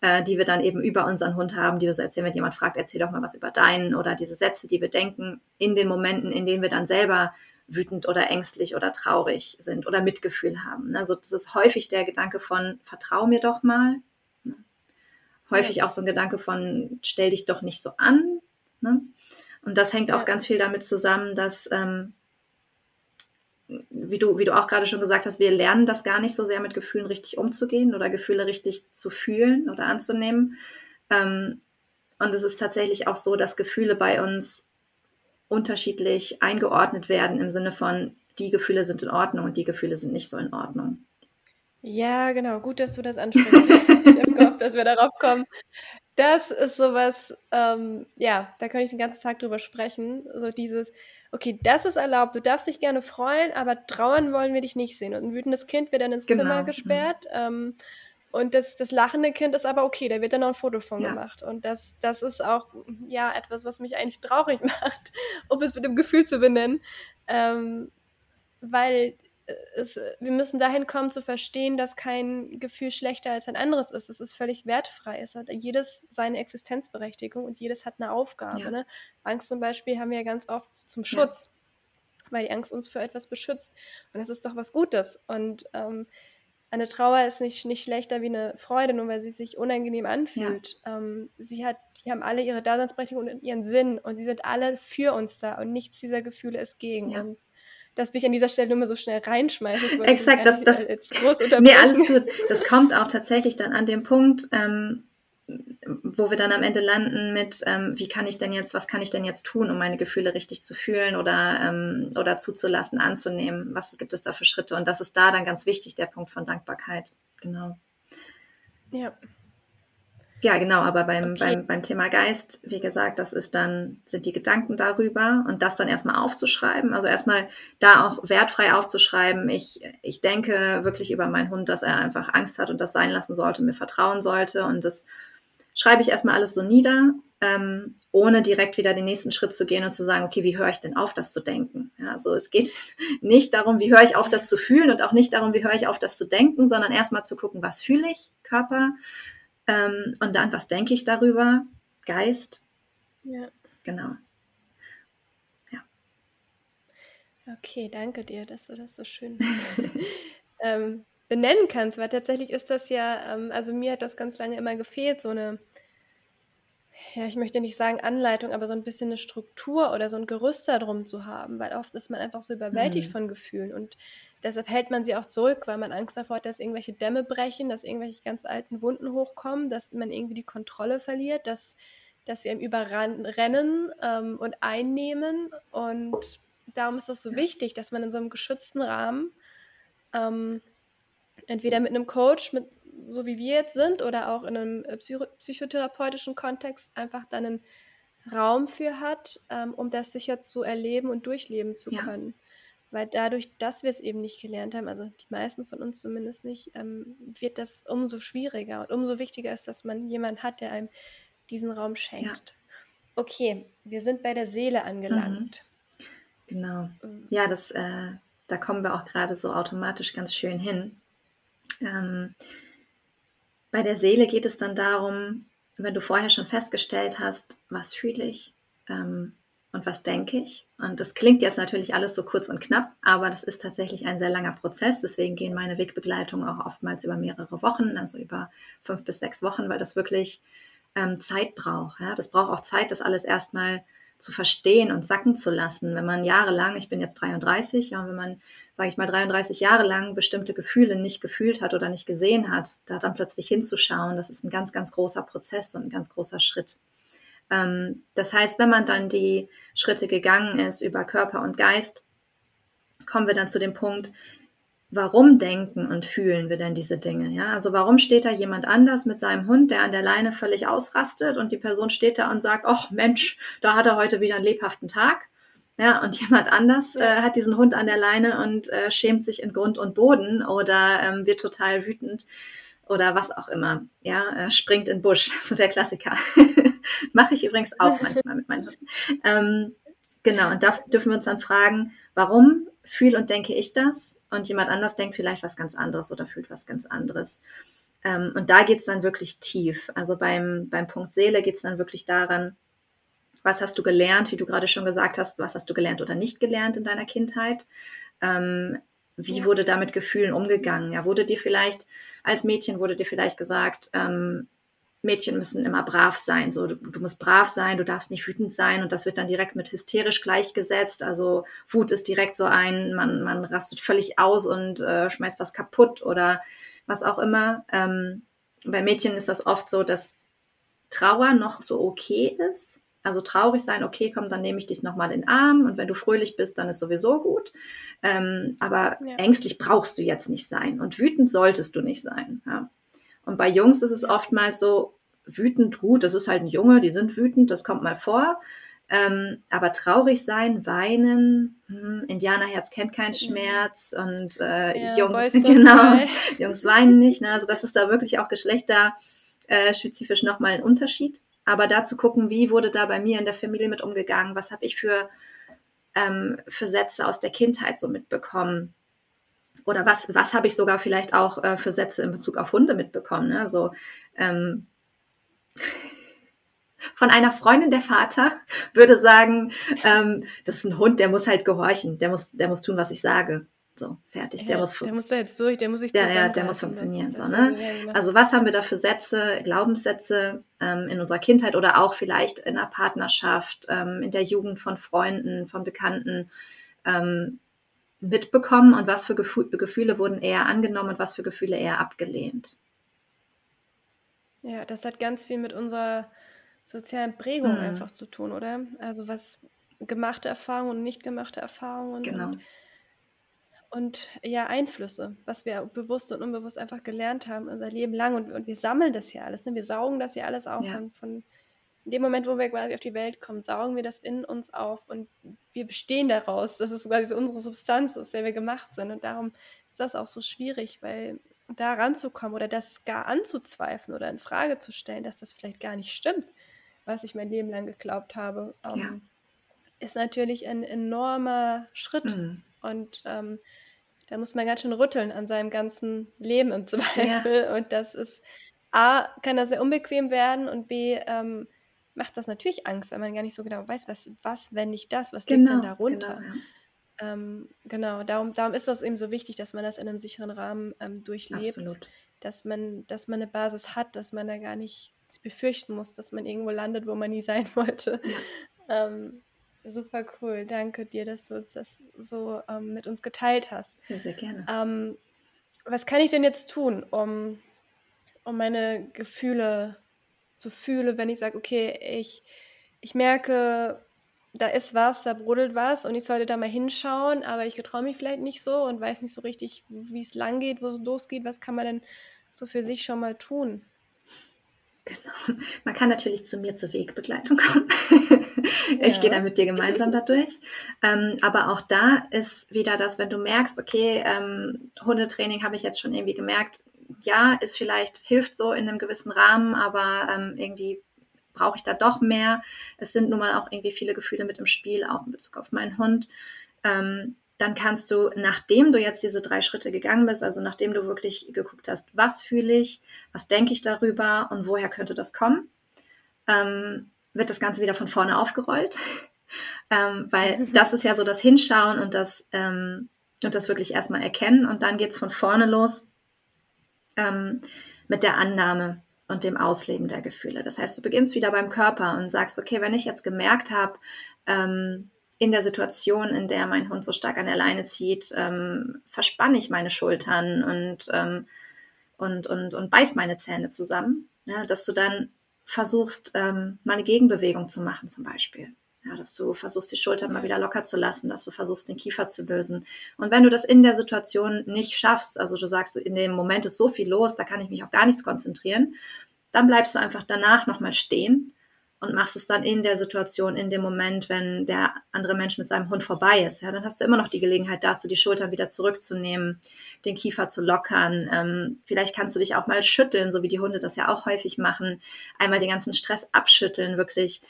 äh, die wir dann eben über unseren Hund haben, die wir so erzählen, wenn jemand fragt, erzähl doch mal was über deinen oder diese Sätze, die wir denken in den Momenten, in denen wir dann selber wütend oder ängstlich oder traurig sind oder Mitgefühl haben. Also das ist häufig der Gedanke von, vertrau mir doch mal, häufig auch so ein Gedanke von, stell dich doch nicht so an. Ne? Und das hängt auch ganz viel damit zusammen, dass, ähm, wie, du, wie du auch gerade schon gesagt hast, wir lernen das gar nicht so sehr mit Gefühlen richtig umzugehen oder Gefühle richtig zu fühlen oder anzunehmen. Ähm, und es ist tatsächlich auch so, dass Gefühle bei uns unterschiedlich eingeordnet werden im Sinne von, die Gefühle sind in Ordnung und die Gefühle sind nicht so in Ordnung. Ja, genau. Gut, dass du das ansprichst. Gehofft, dass wir darauf kommen. Das ist sowas, ähm, ja, da könnte ich den ganzen Tag drüber sprechen. So dieses, okay, das ist erlaubt, du darfst dich gerne freuen, aber trauern wollen wir dich nicht sehen. Und ein wütendes Kind wird dann ins genau. Zimmer gesperrt. Ähm, und das, das lachende Kind ist aber okay, da wird dann noch ein Foto von ja. gemacht. Und das, das ist auch ja etwas, was mich eigentlich traurig macht, um es mit dem Gefühl zu benennen. Ähm, weil es, wir müssen dahin kommen zu verstehen, dass kein Gefühl schlechter als ein anderes ist. Es ist völlig wertfrei. Es hat jedes seine Existenzberechtigung und jedes hat eine Aufgabe. Ja. Ne? Angst zum Beispiel haben wir ja ganz oft zum Schutz, ja. weil die Angst uns für etwas beschützt. Und das ist doch was Gutes. Und ähm, eine Trauer ist nicht, nicht schlechter wie eine Freude, nur weil sie sich unangenehm anfühlt. Ja. Ähm, sie hat, die haben alle ihre Daseinsberechtigung und ihren Sinn und sie sind alle für uns da und nichts dieser Gefühle ist gegen uns das will ich an dieser Stelle nur mal so schnell reinschmeißen. Exakt, das, das, nee, alles gut. Das kommt auch tatsächlich dann an dem Punkt, ähm, wo wir dann am Ende landen mit, ähm, wie kann ich denn jetzt, was kann ich denn jetzt tun, um meine Gefühle richtig zu fühlen oder, ähm, oder zuzulassen, anzunehmen? Was gibt es da für Schritte? Und das ist da dann ganz wichtig, der Punkt von Dankbarkeit. Genau. Ja. Ja, genau, aber beim, okay. beim, beim Thema Geist, wie gesagt, das ist dann, sind die Gedanken darüber und das dann erstmal aufzuschreiben. Also erstmal da auch wertfrei aufzuschreiben. Ich, ich denke wirklich über meinen Hund, dass er einfach Angst hat und das sein lassen sollte, mir vertrauen sollte. Und das schreibe ich erstmal alles so nieder, ähm, ohne direkt wieder den nächsten Schritt zu gehen und zu sagen, okay, wie höre ich denn auf, das zu denken? Ja, also es geht nicht darum, wie höre ich auf, das zu fühlen und auch nicht darum, wie höre ich auf, das zu denken, sondern erstmal zu gucken, was fühle ich, Körper, ähm, und dann, was denke ich darüber? Geist. Ja. Genau. Ja. Okay, danke dir, dass du das so schön ähm, benennen kannst, weil tatsächlich ist das ja, ähm, also mir hat das ganz lange immer gefehlt, so eine, ja, ich möchte nicht sagen Anleitung, aber so ein bisschen eine Struktur oder so ein Gerüst darum zu haben, weil oft ist man einfach so überwältigt mhm. von Gefühlen und Deshalb hält man sie auch zurück, weil man Angst davor hat, dass irgendwelche Dämme brechen, dass irgendwelche ganz alten Wunden hochkommen, dass man irgendwie die Kontrolle verliert, dass, dass sie einem überrennen ähm, und einnehmen. Und darum ist es so wichtig, dass man in so einem geschützten Rahmen ähm, entweder mit einem Coach, mit, so wie wir jetzt sind, oder auch in einem äh, psycho psychotherapeutischen Kontext einfach dann einen Raum für hat, ähm, um das sicher zu erleben und durchleben zu ja. können weil dadurch, dass wir es eben nicht gelernt haben, also die meisten von uns zumindest nicht, ähm, wird das umso schwieriger und umso wichtiger ist, dass man jemanden hat, der einem diesen Raum schenkt. Ja. Okay, wir sind bei der Seele angelangt. Mhm. Genau. Ähm. Ja, das, äh, da kommen wir auch gerade so automatisch ganz schön hin. Ähm, bei der Seele geht es dann darum, wenn du vorher schon festgestellt hast, was fühle ich, ähm, und was denke ich? Und das klingt jetzt natürlich alles so kurz und knapp, aber das ist tatsächlich ein sehr langer Prozess. Deswegen gehen meine Wegbegleitungen auch oftmals über mehrere Wochen, also über fünf bis sechs Wochen, weil das wirklich ähm, Zeit braucht. Ja? Das braucht auch Zeit, das alles erstmal zu verstehen und sacken zu lassen. Wenn man jahrelang, ich bin jetzt 33, ja, wenn man, sage ich mal, 33 Jahre lang bestimmte Gefühle nicht gefühlt hat oder nicht gesehen hat, da dann plötzlich hinzuschauen, das ist ein ganz, ganz großer Prozess und ein ganz großer Schritt. Ähm, das heißt, wenn man dann die Schritte gegangen ist über Körper und Geist, kommen wir dann zu dem Punkt, warum denken und fühlen wir denn diese Dinge? Ja, also warum steht da jemand anders mit seinem Hund, der an der Leine völlig ausrastet und die Person steht da und sagt, ach Mensch, da hat er heute wieder einen lebhaften Tag. Ja, und jemand anders äh, hat diesen Hund an der Leine und äh, schämt sich in Grund und Boden oder ähm, wird total wütend oder was auch immer. Ja, äh, springt in Busch, so der Klassiker. Mache ich übrigens auch manchmal mit meinen Hunden. Ähm, genau, und da dürfen wir uns dann fragen, warum fühle und denke ich das und jemand anders denkt vielleicht was ganz anderes oder fühlt was ganz anderes. Ähm, und da geht es dann wirklich tief. Also beim, beim Punkt Seele geht es dann wirklich daran, was hast du gelernt, wie du gerade schon gesagt hast, was hast du gelernt oder nicht gelernt in deiner Kindheit? Ähm, wie ja. wurde da mit Gefühlen umgegangen? Ja, wurde dir vielleicht als Mädchen wurde dir vielleicht gesagt, ähm, Mädchen müssen immer brav sein. So, du, du, musst brav sein, du darfst nicht wütend sein und das wird dann direkt mit hysterisch gleichgesetzt. Also Wut ist direkt so ein, man, man rastet völlig aus und äh, schmeißt was kaputt oder was auch immer. Ähm, bei Mädchen ist das oft so, dass Trauer noch so okay ist. Also traurig sein, okay, komm, dann nehme ich dich nochmal in den Arm und wenn du fröhlich bist, dann ist sowieso gut. Ähm, aber ja. ängstlich brauchst du jetzt nicht sein und wütend solltest du nicht sein. Ja. Und bei Jungs ist es oftmals so, wütend, gut, das ist halt ein Junge, die sind wütend, das kommt mal vor. Ähm, aber traurig sein, weinen, hm, Indianerherz kennt keinen Schmerz und äh, ja, Jungs, genau, Jungs weinen nicht. Ne? Also das ist da wirklich auch geschlechterspezifisch äh, nochmal ein Unterschied. Aber da zu gucken, wie wurde da bei mir in der Familie mit umgegangen, was habe ich für, ähm, für Sätze aus der Kindheit so mitbekommen oder was, was habe ich sogar vielleicht auch äh, für Sätze in Bezug auf Hunde mitbekommen. Ne? Also ähm, von einer Freundin der Vater würde sagen, ähm, das ist ein Hund, der muss halt gehorchen, der muss, der muss tun, was ich sage. So, fertig. der muss der muss da jetzt durch, der muss sich der, ja, der muss funktionieren. So, ne? Also was haben wir da für Sätze, Glaubenssätze ähm, in unserer Kindheit oder auch vielleicht in der Partnerschaft, ähm, in der Jugend von Freunden, von Bekannten, ähm, mitbekommen und was für Gefühl, Gefühle wurden eher angenommen und was für Gefühle eher abgelehnt. Ja, das hat ganz viel mit unserer sozialen Prägung mhm. einfach zu tun, oder? Also was gemachte Erfahrungen und nicht gemachte Erfahrungen genau. und, und ja, Einflüsse, was wir bewusst und unbewusst einfach gelernt haben unser Leben lang und, und wir sammeln das ja alles, ne? wir saugen das ja alles auf ja. von, von dem Moment, wo wir quasi auf die Welt kommen, saugen wir das in uns auf und wir bestehen daraus. Das ist quasi unsere Substanz, aus der wir gemacht sind. Und darum ist das auch so schwierig, weil da ranzukommen oder das gar anzuzweifeln oder in Frage zu stellen, dass das vielleicht gar nicht stimmt, was ich mein Leben lang geglaubt habe, ähm, ja. ist natürlich ein enormer Schritt. Mhm. Und ähm, da muss man ganz schön rütteln an seinem ganzen Leben im Zweifel. Ja. Und das ist, A, kann das sehr unbequem werden und B, ähm, macht das natürlich Angst, weil man gar nicht so genau weiß, was, was wenn nicht das, was genau, liegt denn genau, darunter. Genau, ja. ähm, genau darum, darum ist das eben so wichtig, dass man das in einem sicheren Rahmen ähm, durchlebt, Absolut. dass man, dass man eine Basis hat, dass man da gar nicht befürchten muss, dass man irgendwo landet, wo man nie sein wollte. Ja. Ähm, super cool, danke dir, dass du das so ähm, mit uns geteilt hast. Sehr, sehr gerne. Ähm, was kann ich denn jetzt tun, um, um meine Gefühle so fühle, wenn ich sage, okay, ich, ich merke, da ist was, da brodelt was und ich sollte da mal hinschauen, aber ich getraue mich vielleicht nicht so und weiß nicht so richtig, wie es lang geht, wo es losgeht. Was kann man denn so für sich schon mal tun? Genau. Man kann natürlich zu mir zur Wegbegleitung kommen. ich ja. gehe dann mit dir gemeinsam dadurch. Ähm, aber auch da ist wieder das, wenn du merkst, okay, ähm, Hundetraining habe ich jetzt schon irgendwie gemerkt, ja, ist vielleicht, hilft so in einem gewissen Rahmen, aber ähm, irgendwie brauche ich da doch mehr. Es sind nun mal auch irgendwie viele Gefühle mit im Spiel, auch in Bezug auf meinen Hund. Ähm, dann kannst du, nachdem du jetzt diese drei Schritte gegangen bist, also nachdem du wirklich geguckt hast, was fühle ich, was denke ich darüber und woher könnte das kommen, ähm, wird das Ganze wieder von vorne aufgerollt. ähm, weil das ist ja so das Hinschauen und das, ähm, und das wirklich erstmal erkennen und dann geht es von vorne los ähm, mit der Annahme und dem Ausleben der Gefühle. Das heißt, du beginnst wieder beim Körper und sagst, okay, wenn ich jetzt gemerkt habe, ähm, in der Situation, in der mein Hund so stark an der Leine zieht, ähm, verspanne ich meine Schultern und, ähm, und, und, und beiß meine Zähne zusammen, ja, dass du dann versuchst, ähm, mal eine Gegenbewegung zu machen zum Beispiel. Ja, dass du versuchst, die Schultern mal wieder locker zu lassen, dass du versuchst, den Kiefer zu lösen. Und wenn du das in der Situation nicht schaffst, also du sagst, in dem Moment ist so viel los, da kann ich mich auf gar nichts konzentrieren, dann bleibst du einfach danach nochmal stehen und machst es dann in der Situation, in dem Moment, wenn der andere Mensch mit seinem Hund vorbei ist. Ja, dann hast du immer noch die Gelegenheit dazu, die Schultern wieder zurückzunehmen, den Kiefer zu lockern. Ähm, vielleicht kannst du dich auch mal schütteln, so wie die Hunde das ja auch häufig machen. Einmal den ganzen Stress abschütteln, wirklich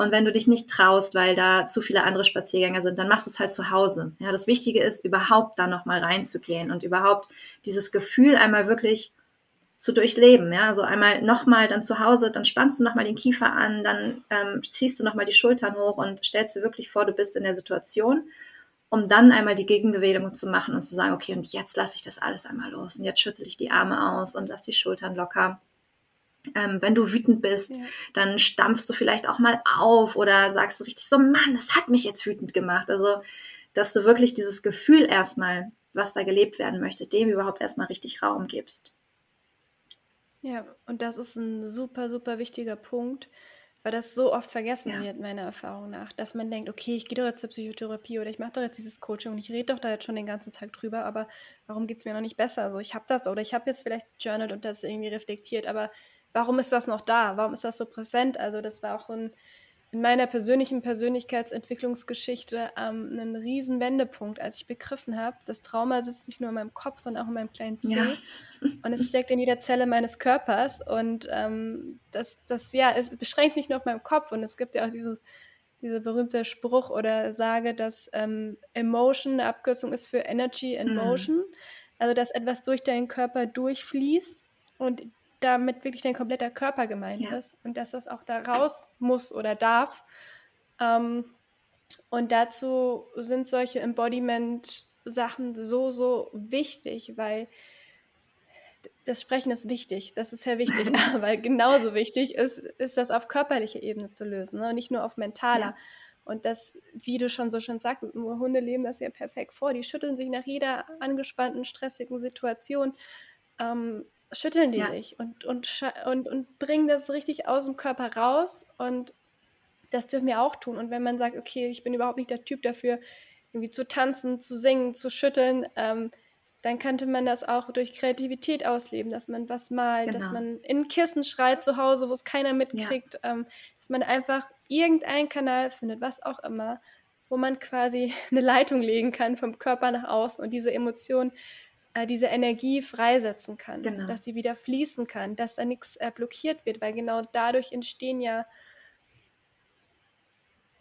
und wenn du dich nicht traust, weil da zu viele andere Spaziergänger sind, dann machst du es halt zu Hause. Ja, das Wichtige ist, überhaupt da nochmal reinzugehen und überhaupt dieses Gefühl einmal wirklich zu durchleben. Ja, also einmal nochmal dann zu Hause, dann spannst du nochmal den Kiefer an, dann ähm, ziehst du nochmal die Schultern hoch und stellst dir wirklich vor, du bist in der Situation, um dann einmal die Gegenbewegung zu machen und zu sagen, okay, und jetzt lasse ich das alles einmal los und jetzt schüttel ich die Arme aus und lass die Schultern locker. Ähm, wenn du wütend bist, ja. dann stampfst du vielleicht auch mal auf oder sagst du richtig so, Mann, das hat mich jetzt wütend gemacht. Also, dass du wirklich dieses Gefühl erstmal, was da gelebt werden möchte, dem überhaupt erstmal richtig Raum gibst. Ja, und das ist ein super, super wichtiger Punkt, weil das so oft vergessen ja. wird, meiner Erfahrung nach, dass man denkt, okay, ich gehe doch jetzt zur Psychotherapie oder ich mache doch jetzt dieses Coaching und ich rede doch da jetzt schon den ganzen Tag drüber, aber warum geht es mir noch nicht besser? Also ich habe das oder ich habe jetzt vielleicht journalt und das irgendwie reflektiert, aber warum ist das noch da? Warum ist das so präsent? Also das war auch so ein in meiner persönlichen Persönlichkeitsentwicklungsgeschichte ähm, ein riesen Wendepunkt, als ich begriffen habe, das Trauma sitzt nicht nur in meinem Kopf, sondern auch in meinem kleinen Zeh. Ja. Und es steckt in jeder Zelle meines Körpers. Und ähm, das, das, ja, es beschränkt sich nicht nur auf meinem Kopf. Und es gibt ja auch dieses, dieser berühmte Spruch oder Sage, dass ähm, Emotion eine Abkürzung ist für Energy and mhm. Motion. Also, dass etwas durch deinen Körper durchfließt. Und damit wirklich dein kompletter Körper gemeint ja. ist und dass das auch da raus muss oder darf. Ähm, und dazu sind solche Embodiment-Sachen so, so wichtig, weil das Sprechen ist wichtig, das ist sehr wichtig, aber genauso wichtig ist, ist das auf körperlicher Ebene zu lösen ne? und nicht nur auf mentaler. Ja. Und das, wie du schon so schön sagst, unsere Hunde leben das ja perfekt vor. Die schütteln sich nach jeder angespannten, stressigen Situation. Ähm, schütteln die ja. sich und, und, und, und bringen das richtig aus dem Körper raus. Und das dürfen wir auch tun. Und wenn man sagt, okay, ich bin überhaupt nicht der Typ dafür, irgendwie zu tanzen, zu singen, zu schütteln, ähm, dann könnte man das auch durch Kreativität ausleben, dass man was malt, genau. dass man in Kissen schreit zu Hause, wo es keiner mitkriegt, ja. ähm, dass man einfach irgendeinen Kanal findet, was auch immer, wo man quasi eine Leitung legen kann vom Körper nach außen und diese Emotion äh, diese Energie freisetzen kann, genau. dass sie wieder fließen kann, dass da nichts äh, blockiert wird, weil genau dadurch entstehen ja,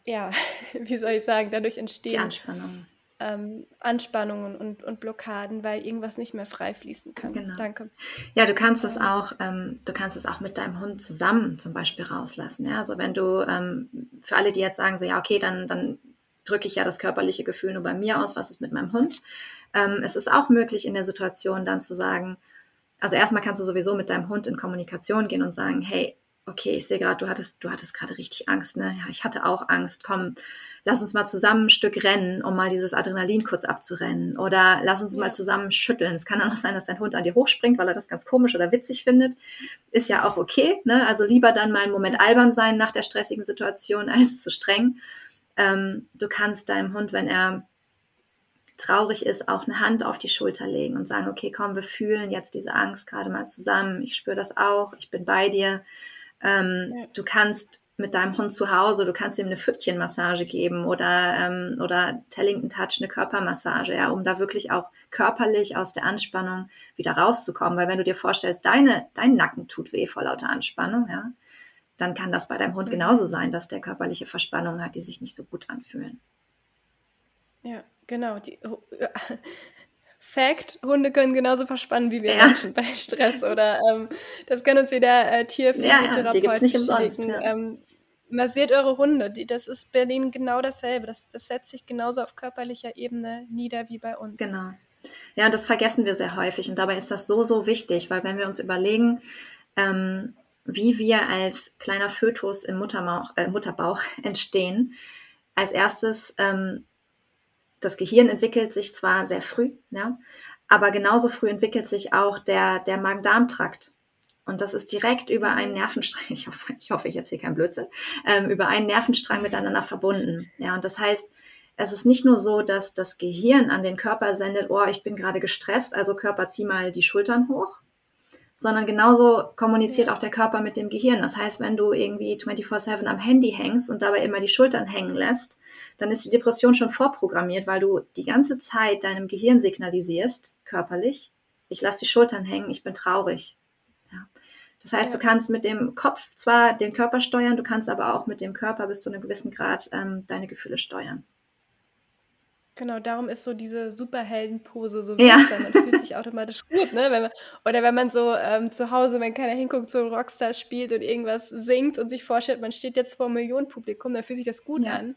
ja, wie soll ich sagen, dadurch entstehen Die Anspannung. ähm, Anspannungen und, und Blockaden, weil irgendwas nicht mehr frei fließen kann. Genau. Danke. Ja, du kannst das auch, ähm, du kannst es auch mit deinem Hund zusammen zum Beispiel rauslassen. Ja? Also wenn du, ähm, für alle, die jetzt sagen, so ja, okay, dann, dann drücke ich ja das körperliche Gefühl nur bei mir aus, was ist mit meinem Hund? Ähm, es ist auch möglich in der Situation dann zu sagen, also erstmal kannst du sowieso mit deinem Hund in Kommunikation gehen und sagen, hey, okay, ich sehe gerade, du hattest, du hattest gerade richtig Angst, ne? Ja, ich hatte auch Angst. Komm, lass uns mal zusammen ein Stück rennen, um mal dieses Adrenalin kurz abzurennen. Oder lass uns ja. mal zusammen schütteln. Es kann auch sein, dass dein Hund an dir hochspringt, weil er das ganz komisch oder witzig findet. Ist ja auch okay. Ne? Also lieber dann mal einen Moment albern sein nach der stressigen Situation als zu streng. Ähm, du kannst deinem Hund, wenn er traurig ist, auch eine Hand auf die Schulter legen und sagen, okay, komm, wir fühlen jetzt diese Angst gerade mal zusammen. Ich spüre das auch, ich bin bei dir. Ähm, ja. Du kannst mit deinem Hund zu Hause, du kannst ihm eine Pfötchenmassage geben oder, ähm, oder Tellington Touch, eine Körpermassage, ja, um da wirklich auch körperlich aus der Anspannung wieder rauszukommen. Weil wenn du dir vorstellst, deine, dein Nacken tut weh vor lauter Anspannung, ja, dann kann das bei deinem Hund mhm. genauso sein, dass der körperliche Verspannungen hat, die sich nicht so gut anfühlen. Ja, Genau, die oh, Fact, Hunde können genauso verspannen wie wir ja. Menschen bei Stress oder ähm, das kann uns jeder äh, Tierphysiotherapeut ja, ja, nicht umsonst. Ja. Ähm, massiert eure Hunde. Die, das ist Berlin genau dasselbe. Das, das setzt sich genauso auf körperlicher Ebene nieder wie bei uns. Genau. Ja, und das vergessen wir sehr häufig. Und dabei ist das so, so wichtig, weil wenn wir uns überlegen, ähm, wie wir als kleiner Fötus im Muttermauch, äh, Mutterbauch entstehen, als erstes, ähm, das Gehirn entwickelt sich zwar sehr früh, ja, aber genauso früh entwickelt sich auch der, der Magen-Darm-Trakt. Und das ist direkt über einen Nervenstrang, ich hoffe, ich, hoffe, ich erzähle keinen Blödsinn, ähm, über einen Nervenstrang miteinander verbunden. Ja, und das heißt, es ist nicht nur so, dass das Gehirn an den Körper sendet, oh, ich bin gerade gestresst, also Körper, zieh mal die Schultern hoch, sondern genauso kommuniziert auch der Körper mit dem Gehirn. Das heißt, wenn du irgendwie 24/7 am Handy hängst und dabei immer die Schultern hängen lässt, dann ist die Depression schon vorprogrammiert, weil du die ganze Zeit deinem Gehirn signalisierst, körperlich, ich lasse die Schultern hängen, ich bin traurig. Ja. Das heißt, ja. du kannst mit dem Kopf zwar den Körper steuern, du kannst aber auch mit dem Körper bis zu einem gewissen Grad ähm, deine Gefühle steuern. Genau, darum ist so diese Superheldenpose so Ja. wirksam. Man fühlt sich automatisch gut, ne? Wenn man oder wenn man so, ähm, zu Hause, wenn keiner hinguckt, so Rockstar spielt und irgendwas singt und sich vorstellt, man steht jetzt vor einem Millionenpublikum, dann fühlt sich das gut Ja. an.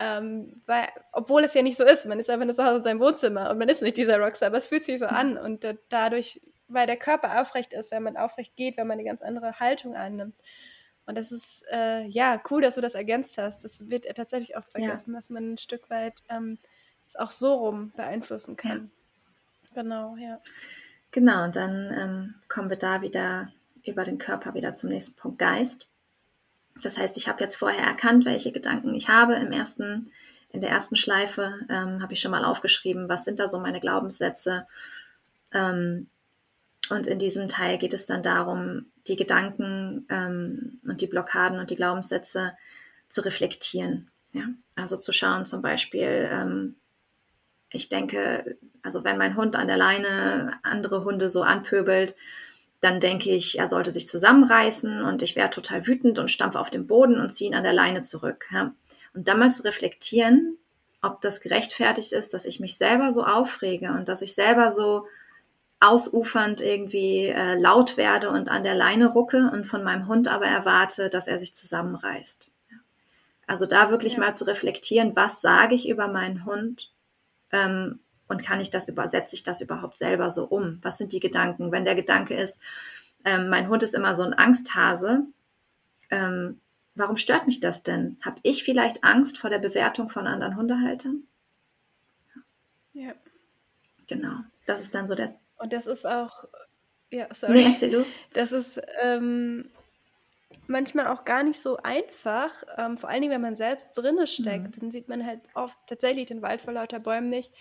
Ähm, weil obwohl es ja nicht so ist, man ist einfach nur zu Hause in seinem Wohnzimmer und man ist nicht dieser Rockstar, aber es fühlt sich so an und da dadurch weil der Körper aufrecht ist, wenn man aufrecht geht, wenn man eine ganz andere Haltung annimmt. Und das ist, äh, ja, cool, dass du das ergänzt hast. Das wird tatsächlich oft Ja. vergessen, dass man ein Stück weit, ähm es auch so rum beeinflussen kann. Ja. Genau, ja. Genau, und dann ähm, kommen wir da wieder über den Körper wieder zum nächsten Punkt Geist. Das heißt, ich habe jetzt vorher erkannt, welche Gedanken ich habe. Im ersten, in der ersten Schleife ähm, habe ich schon mal aufgeschrieben, was sind da so meine Glaubenssätze. Ähm, und in diesem Teil geht es dann darum, die Gedanken ähm, und die Blockaden und die Glaubenssätze zu reflektieren. Ja? Also zu schauen zum Beispiel, ähm, ich denke, also wenn mein Hund an der Leine andere Hunde so anpöbelt, dann denke ich, er sollte sich zusammenreißen und ich wäre total wütend und stampfe auf den Boden und ziehe ihn an der Leine zurück. Ja. Und dann mal zu reflektieren, ob das gerechtfertigt ist, dass ich mich selber so aufrege und dass ich selber so ausufernd irgendwie äh, laut werde und an der Leine rucke und von meinem Hund aber erwarte, dass er sich zusammenreißt. Also da wirklich ja. mal zu reflektieren, was sage ich über meinen Hund ähm, und kann ich das übersetze ich das überhaupt selber so um? Was sind die Gedanken? Wenn der Gedanke ist, ähm, mein Hund ist immer so ein Angsthase, ähm, warum stört mich das denn? Habe ich vielleicht Angst vor der Bewertung von anderen Hundehaltern? Ja. Genau. Das ist dann so der. Und das ist auch. Ja, sorry. Nee, erzähl du. Das ist ähm, manchmal auch gar nicht so einfach, ähm, vor allen Dingen, wenn man selbst drinne steckt, mhm. dann sieht man halt oft tatsächlich den Wald vor lauter Bäumen nicht,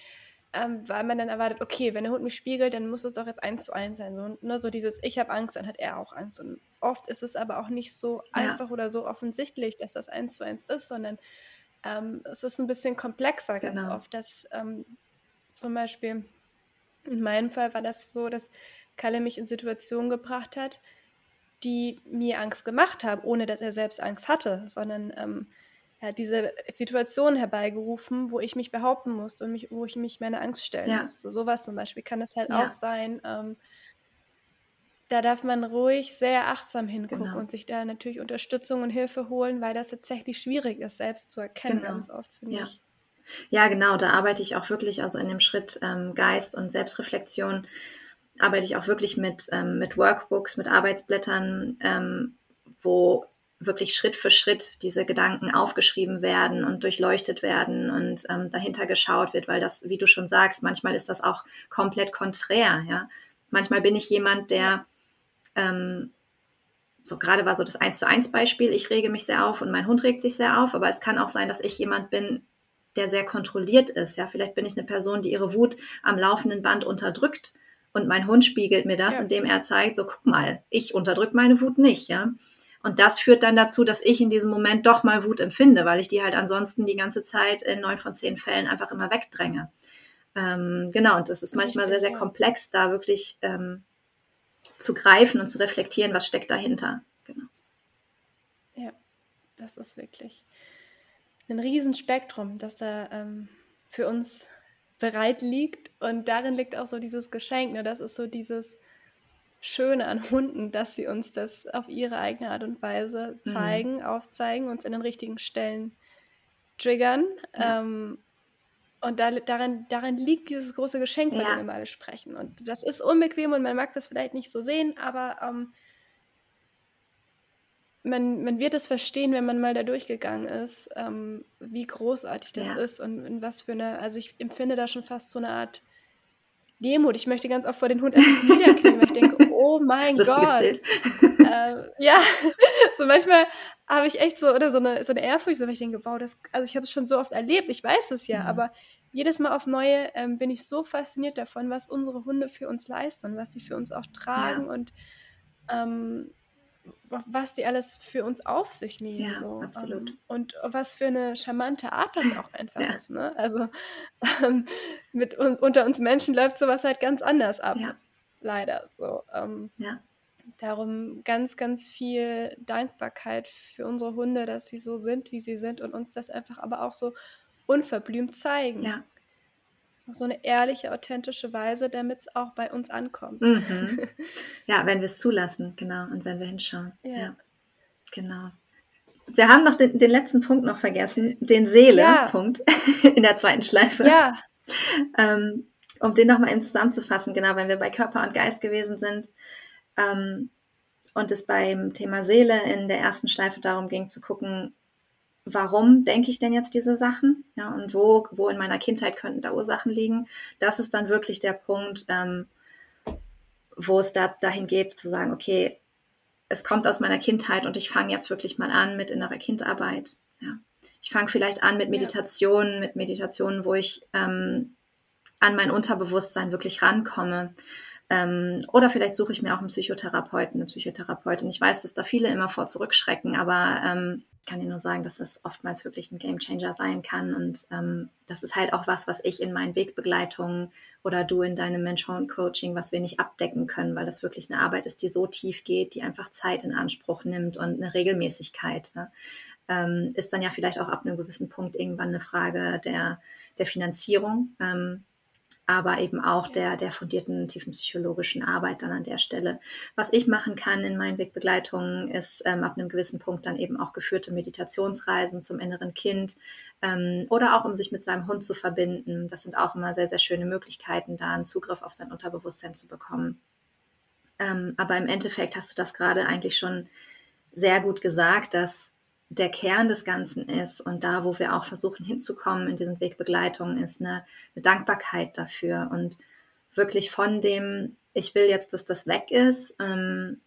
ähm, weil man dann erwartet, okay, wenn der Hund mich spiegelt, dann muss es doch jetzt eins zu eins sein. So, ne, so dieses Ich habe Angst, dann hat er auch Angst. Und oft ist es aber auch nicht so ja. einfach oder so offensichtlich, dass das eins zu eins ist, sondern ähm, es ist ein bisschen komplexer ganz genau. oft, dass ähm, zum Beispiel in meinem Fall war das so, dass Kalle mich in Situationen gebracht hat, die mir Angst gemacht haben, ohne dass er selbst Angst hatte, sondern ähm, er hat diese Situation herbeigerufen, wo ich mich behaupten musste und mich, wo ich mich meine Angst stellen ja. musste. Sowas zum Beispiel kann es halt ja. auch sein. Ähm, da darf man ruhig sehr achtsam hingucken genau. und sich da natürlich Unterstützung und Hilfe holen, weil das tatsächlich schwierig ist, selbst zu erkennen, genau. ganz oft, finde ja. ich. Ja, genau, da arbeite ich auch wirklich, also in dem Schritt ähm, Geist und Selbstreflexion, arbeite ich auch wirklich mit, ähm, mit Workbooks, mit Arbeitsblättern, ähm, wo wirklich Schritt für Schritt diese Gedanken aufgeschrieben werden und durchleuchtet werden und ähm, dahinter geschaut wird, weil das, wie du schon sagst, manchmal ist das auch komplett konträr. Ja? Manchmal bin ich jemand, der ähm, so gerade war so das eins zu eins Beispiel, ich rege mich sehr auf und mein Hund regt sich sehr auf, aber es kann auch sein, dass ich jemand bin, der sehr kontrolliert ist. Ja, vielleicht bin ich eine Person, die ihre Wut am laufenden Band unterdrückt und mein Hund spiegelt mir das, ja. indem er zeigt, so guck mal, ich unterdrücke meine Wut nicht, ja. Und das führt dann dazu, dass ich in diesem Moment doch mal Wut empfinde, weil ich die halt ansonsten die ganze Zeit in neun von zehn Fällen einfach immer wegdränge. Ähm, genau, und das ist manchmal sehr, sehr komplex, da wirklich ähm, zu greifen und zu reflektieren, was steckt dahinter. Genau. Ja, das ist wirklich ein Riesenspektrum, das da ähm, für uns bereit liegt. Und darin liegt auch so dieses Geschenk. Ne? Das ist so dieses, Schöne an Hunden, dass sie uns das auf ihre eigene Art und Weise Mhm. zeigen, aufzeigen, uns in den richtigen Stellen triggern. Ja. Ähm, und da, darin, darin liegt dieses große Geschenk, von Ja. dem wir alle sprechen. Und das ist unbequem und man mag das vielleicht nicht so sehen, aber ähm, man, man wird es verstehen, wenn man mal da durchgegangen ist, ähm, wie großartig das Ja. ist und in was für eine, also ich empfinde da schon fast so eine Art Demut. Ich möchte ganz oft vor den Hund einfach niederknien, weil ich denke, oh mein Lustiges Gott. Bild. Ähm, ja, so manchmal habe ich echt so, oder so eine, so eine Ehrfurcht, so, weil ich denke, wow, das, also ich habe es schon so oft erlebt, ich weiß es ja, Mhm. aber jedes Mal auf neue ähm, bin ich so fasziniert davon, was unsere Hunde für uns leisten was sie für uns auch tragen und ähm, was die alles für uns auf sich nehmen. Ja, so. absolut. Ähm, und was für eine charmante Art das auch einfach Ja. ist. Ne? Also ähm, mit un unter uns Menschen läuft sowas halt ganz anders ab. Ja. Leider. So. Ähm, Ja. Darum ganz, ganz viel Dankbarkeit für unsere Hunde, dass sie so sind, wie sie sind und uns das einfach aber auch so unverblümt zeigen. Ja. Auf so eine ehrliche, authentische Weise, damit es auch bei uns ankommt. Mhm. Ja, wenn wir es zulassen, genau, und wenn wir hinschauen. Ja. Ja, genau. Wir haben noch den, den letzten Punkt noch vergessen, den Seele-Punkt in der zweiten Schleife. Ja, Ähm, um den nochmal eben zusammenzufassen, genau, wenn wir bei Körper und Geist gewesen sind ähm, und es beim Thema Seele in der ersten Schleife darum ging zu gucken, warum denke ich denn jetzt diese Sachen? Ja, und wo, wo in meiner Kindheit könnten da Ursachen liegen? Das ist dann wirklich der Punkt, ähm, wo es da, dahin geht, zu sagen, okay, es kommt aus meiner Kindheit und ich fange jetzt wirklich mal an mit innerer Kindarbeit. Ja. Ich fange vielleicht an mit. Meditationen, mit Meditationen, wo ich ähm, an mein Unterbewusstsein wirklich rankomme. Ähm, oder vielleicht suche ich mir auch einen Psychotherapeuten, eine Psychotherapeutin. Ich weiß, dass da viele immer vor zurückschrecken, aber ähm, kann dir nur sagen, dass das oftmals wirklich ein Gamechanger sein kann. Und ähm, das ist halt auch was, was ich in meinen Wegbegleitungen oder du in deinem Mentoring-Coaching, was wir nicht abdecken können, weil das wirklich eine Arbeit ist, die so tief geht, die einfach Zeit in Anspruch nimmt und eine Regelmäßigkeit. Ne? Ähm, ist dann ja vielleicht auch ab einem gewissen Punkt irgendwann eine Frage der, der Finanzierung. Ähm, aber eben auch der, der fundierten tiefen psychologischen Arbeit dann an der Stelle. Was ich machen kann in meinen Wegbegleitungen, ist ähm, ab einem gewissen Punkt dann eben auch geführte Meditationsreisen zum inneren Kind ähm, oder auch um sich mit seinem Hund zu verbinden. Das sind auch immer sehr, sehr schöne Möglichkeiten, da einen Zugriff auf sein Unterbewusstsein zu bekommen. Ähm, aber im Endeffekt hast du das gerade eigentlich schon sehr gut gesagt, dass der Kern des Ganzen ist und da, wo wir auch versuchen hinzukommen in diesen Wegbegleitungen, ist eine, eine Dankbarkeit dafür und wirklich von dem, ich will jetzt, dass das weg ist ähm,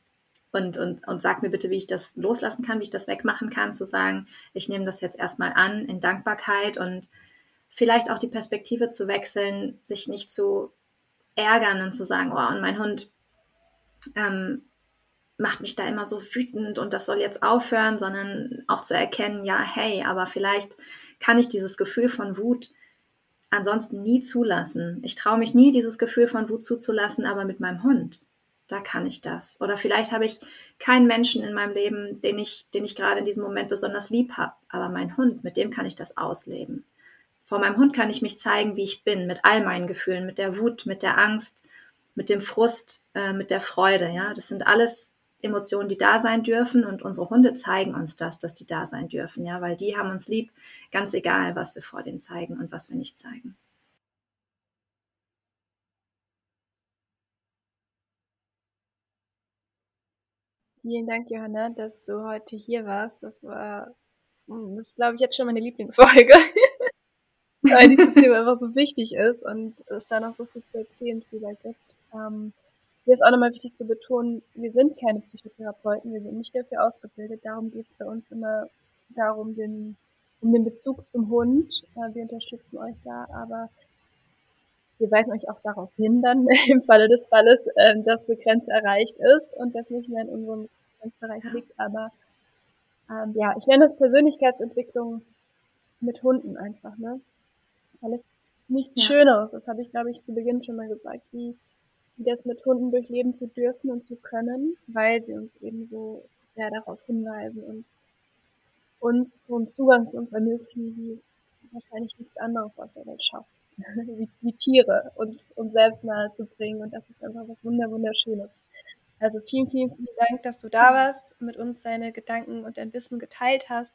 und, und, und sag mir bitte, wie ich das loslassen kann, wie ich das wegmachen kann, zu sagen, ich nehme das jetzt erstmal an in Dankbarkeit und vielleicht auch die Perspektive zu wechseln, sich nicht zu ärgern und zu sagen, oh, und mein Hund ähm, macht mich da immer so wütend und das soll jetzt aufhören, sondern auch zu erkennen, ja, hey, aber vielleicht kann ich dieses Gefühl von Wut ansonsten nie zulassen. Ich traue mich nie, dieses Gefühl von Wut zuzulassen, aber mit meinem Hund, da kann ich das. Oder vielleicht habe ich keinen Menschen in meinem Leben, den ich, den ich gerade in diesem Moment besonders lieb habe, aber mein Hund, mit dem kann ich das ausleben. Vor meinem Hund kann ich mich zeigen, wie ich bin, mit all meinen Gefühlen, mit der Wut, mit der Angst, mit dem Frust, äh, mit der Freude. Ja, das sind alles Emotionen, die da sein dürfen und unsere Hunde zeigen uns das, dass die da sein dürfen, ja, weil die haben uns lieb, ganz egal, was wir vor denen zeigen und was wir nicht zeigen. Vielen Dank, Johanna, dass du heute hier warst. Das war, hm, das ist, glaube ich, jetzt schon meine Lieblingsfolge. Weil dieses Thema einfach so wichtig ist und es da noch so viel zu erzählen drüber gibt. Ähm, hier ist auch nochmal wichtig zu betonen, wir sind keine Psychotherapeuten, wir sind nicht dafür ausgebildet. Darum geht es bei uns immer darum, den, um den Bezug zum Hund. Äh, wir unterstützen euch da, aber wir weisen euch auch darauf hin, dann im Falle des Falles, äh, dass eine Grenze erreicht ist und das nicht mehr in unserem Grenzbereich liegt. Aber ähm, ja, ich nenne das Persönlichkeitsentwicklung mit Hunden einfach, ne? Alles nichts Ja. Schöneres, das habe ich, glaube ich, zu Beginn schon mal gesagt, wie das mit Hunden durchleben zu dürfen und zu können, weil sie uns eben so sehr darauf hinweisen und uns so einen Zugang zu uns ermöglichen, wie es wahrscheinlich nichts anderes auf der Welt schafft. wie, wie Tiere uns, uns selbst nahe zu bringen und das ist einfach was wunder wunderschönes. Also vielen, vielen, vielen Dank, dass du da warst, mit uns deine Gedanken und dein Wissen geteilt hast.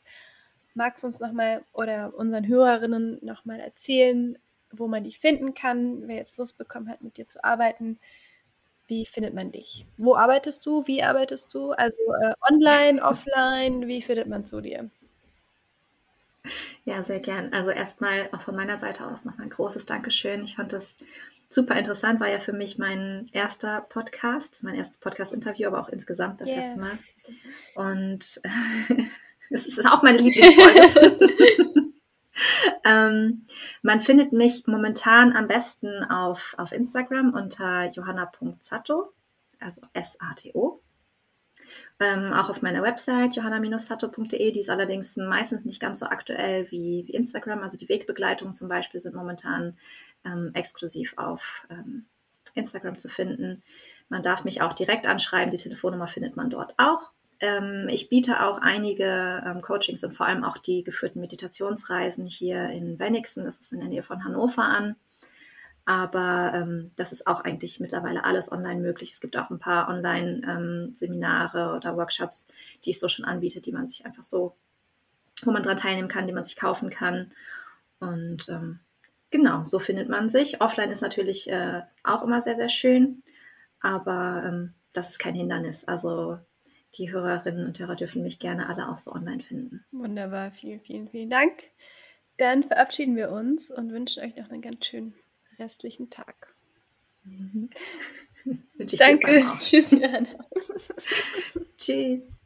Magst du uns nochmal oder unseren Hörerinnen nochmal erzählen, wo man dich finden kann, wer jetzt Lust bekommen hat, mit dir zu arbeiten? Wie findet man dich? Wo arbeitest du? Wie arbeitest du? Also äh, online, offline? Wie findet man zu dir? Ja, sehr gern. Also erstmal auch von meiner Seite aus nochmal ein großes Dankeschön. Ich fand das super interessant, war ja für mich mein erster Podcast, mein erstes Podcast-Interview, aber auch insgesamt das yeah. erste Mal. Und es ist auch meine Lieblingsfolge. ähm, man findet mich momentan am besten auf, auf Instagram unter johanna.sato, also S-A-T-O. Ähm, auch auf meiner Website johanna-sato.de, die ist allerdings meistens nicht ganz so aktuell wie, wie Instagram. Also die Wegbegleitungen zum Beispiel sind momentan ähm, exklusiv auf ähm, Instagram zu finden. Man darf mich auch direkt anschreiben, die Telefonnummer findet man dort auch. Ähm, ich biete auch einige ähm, Coachings und vor allem auch die geführten Meditationsreisen hier in Wenigsen, das ist in der Nähe von Hannover an. Aber ähm, das ist auch eigentlich mittlerweile alles online möglich. Es gibt auch ein paar Online-Seminare ähm, oder Workshops, die ich so schon anbiete, die man sich einfach so, wo man dran teilnehmen kann, die man sich kaufen kann. Und ähm, genau, so findet man sich. Offline ist natürlich äh, auch immer sehr, sehr schön, aber ähm, das ist kein Hindernis. Also die Hörerinnen und Hörer dürfen mich gerne alle auch so online finden. Wunderbar, vielen, vielen, vielen Dank. Dann verabschieden wir uns und wünschen euch noch einen ganz schönen restlichen Tag. Mhm. Danke. Tschüss, Jana. Tschüss.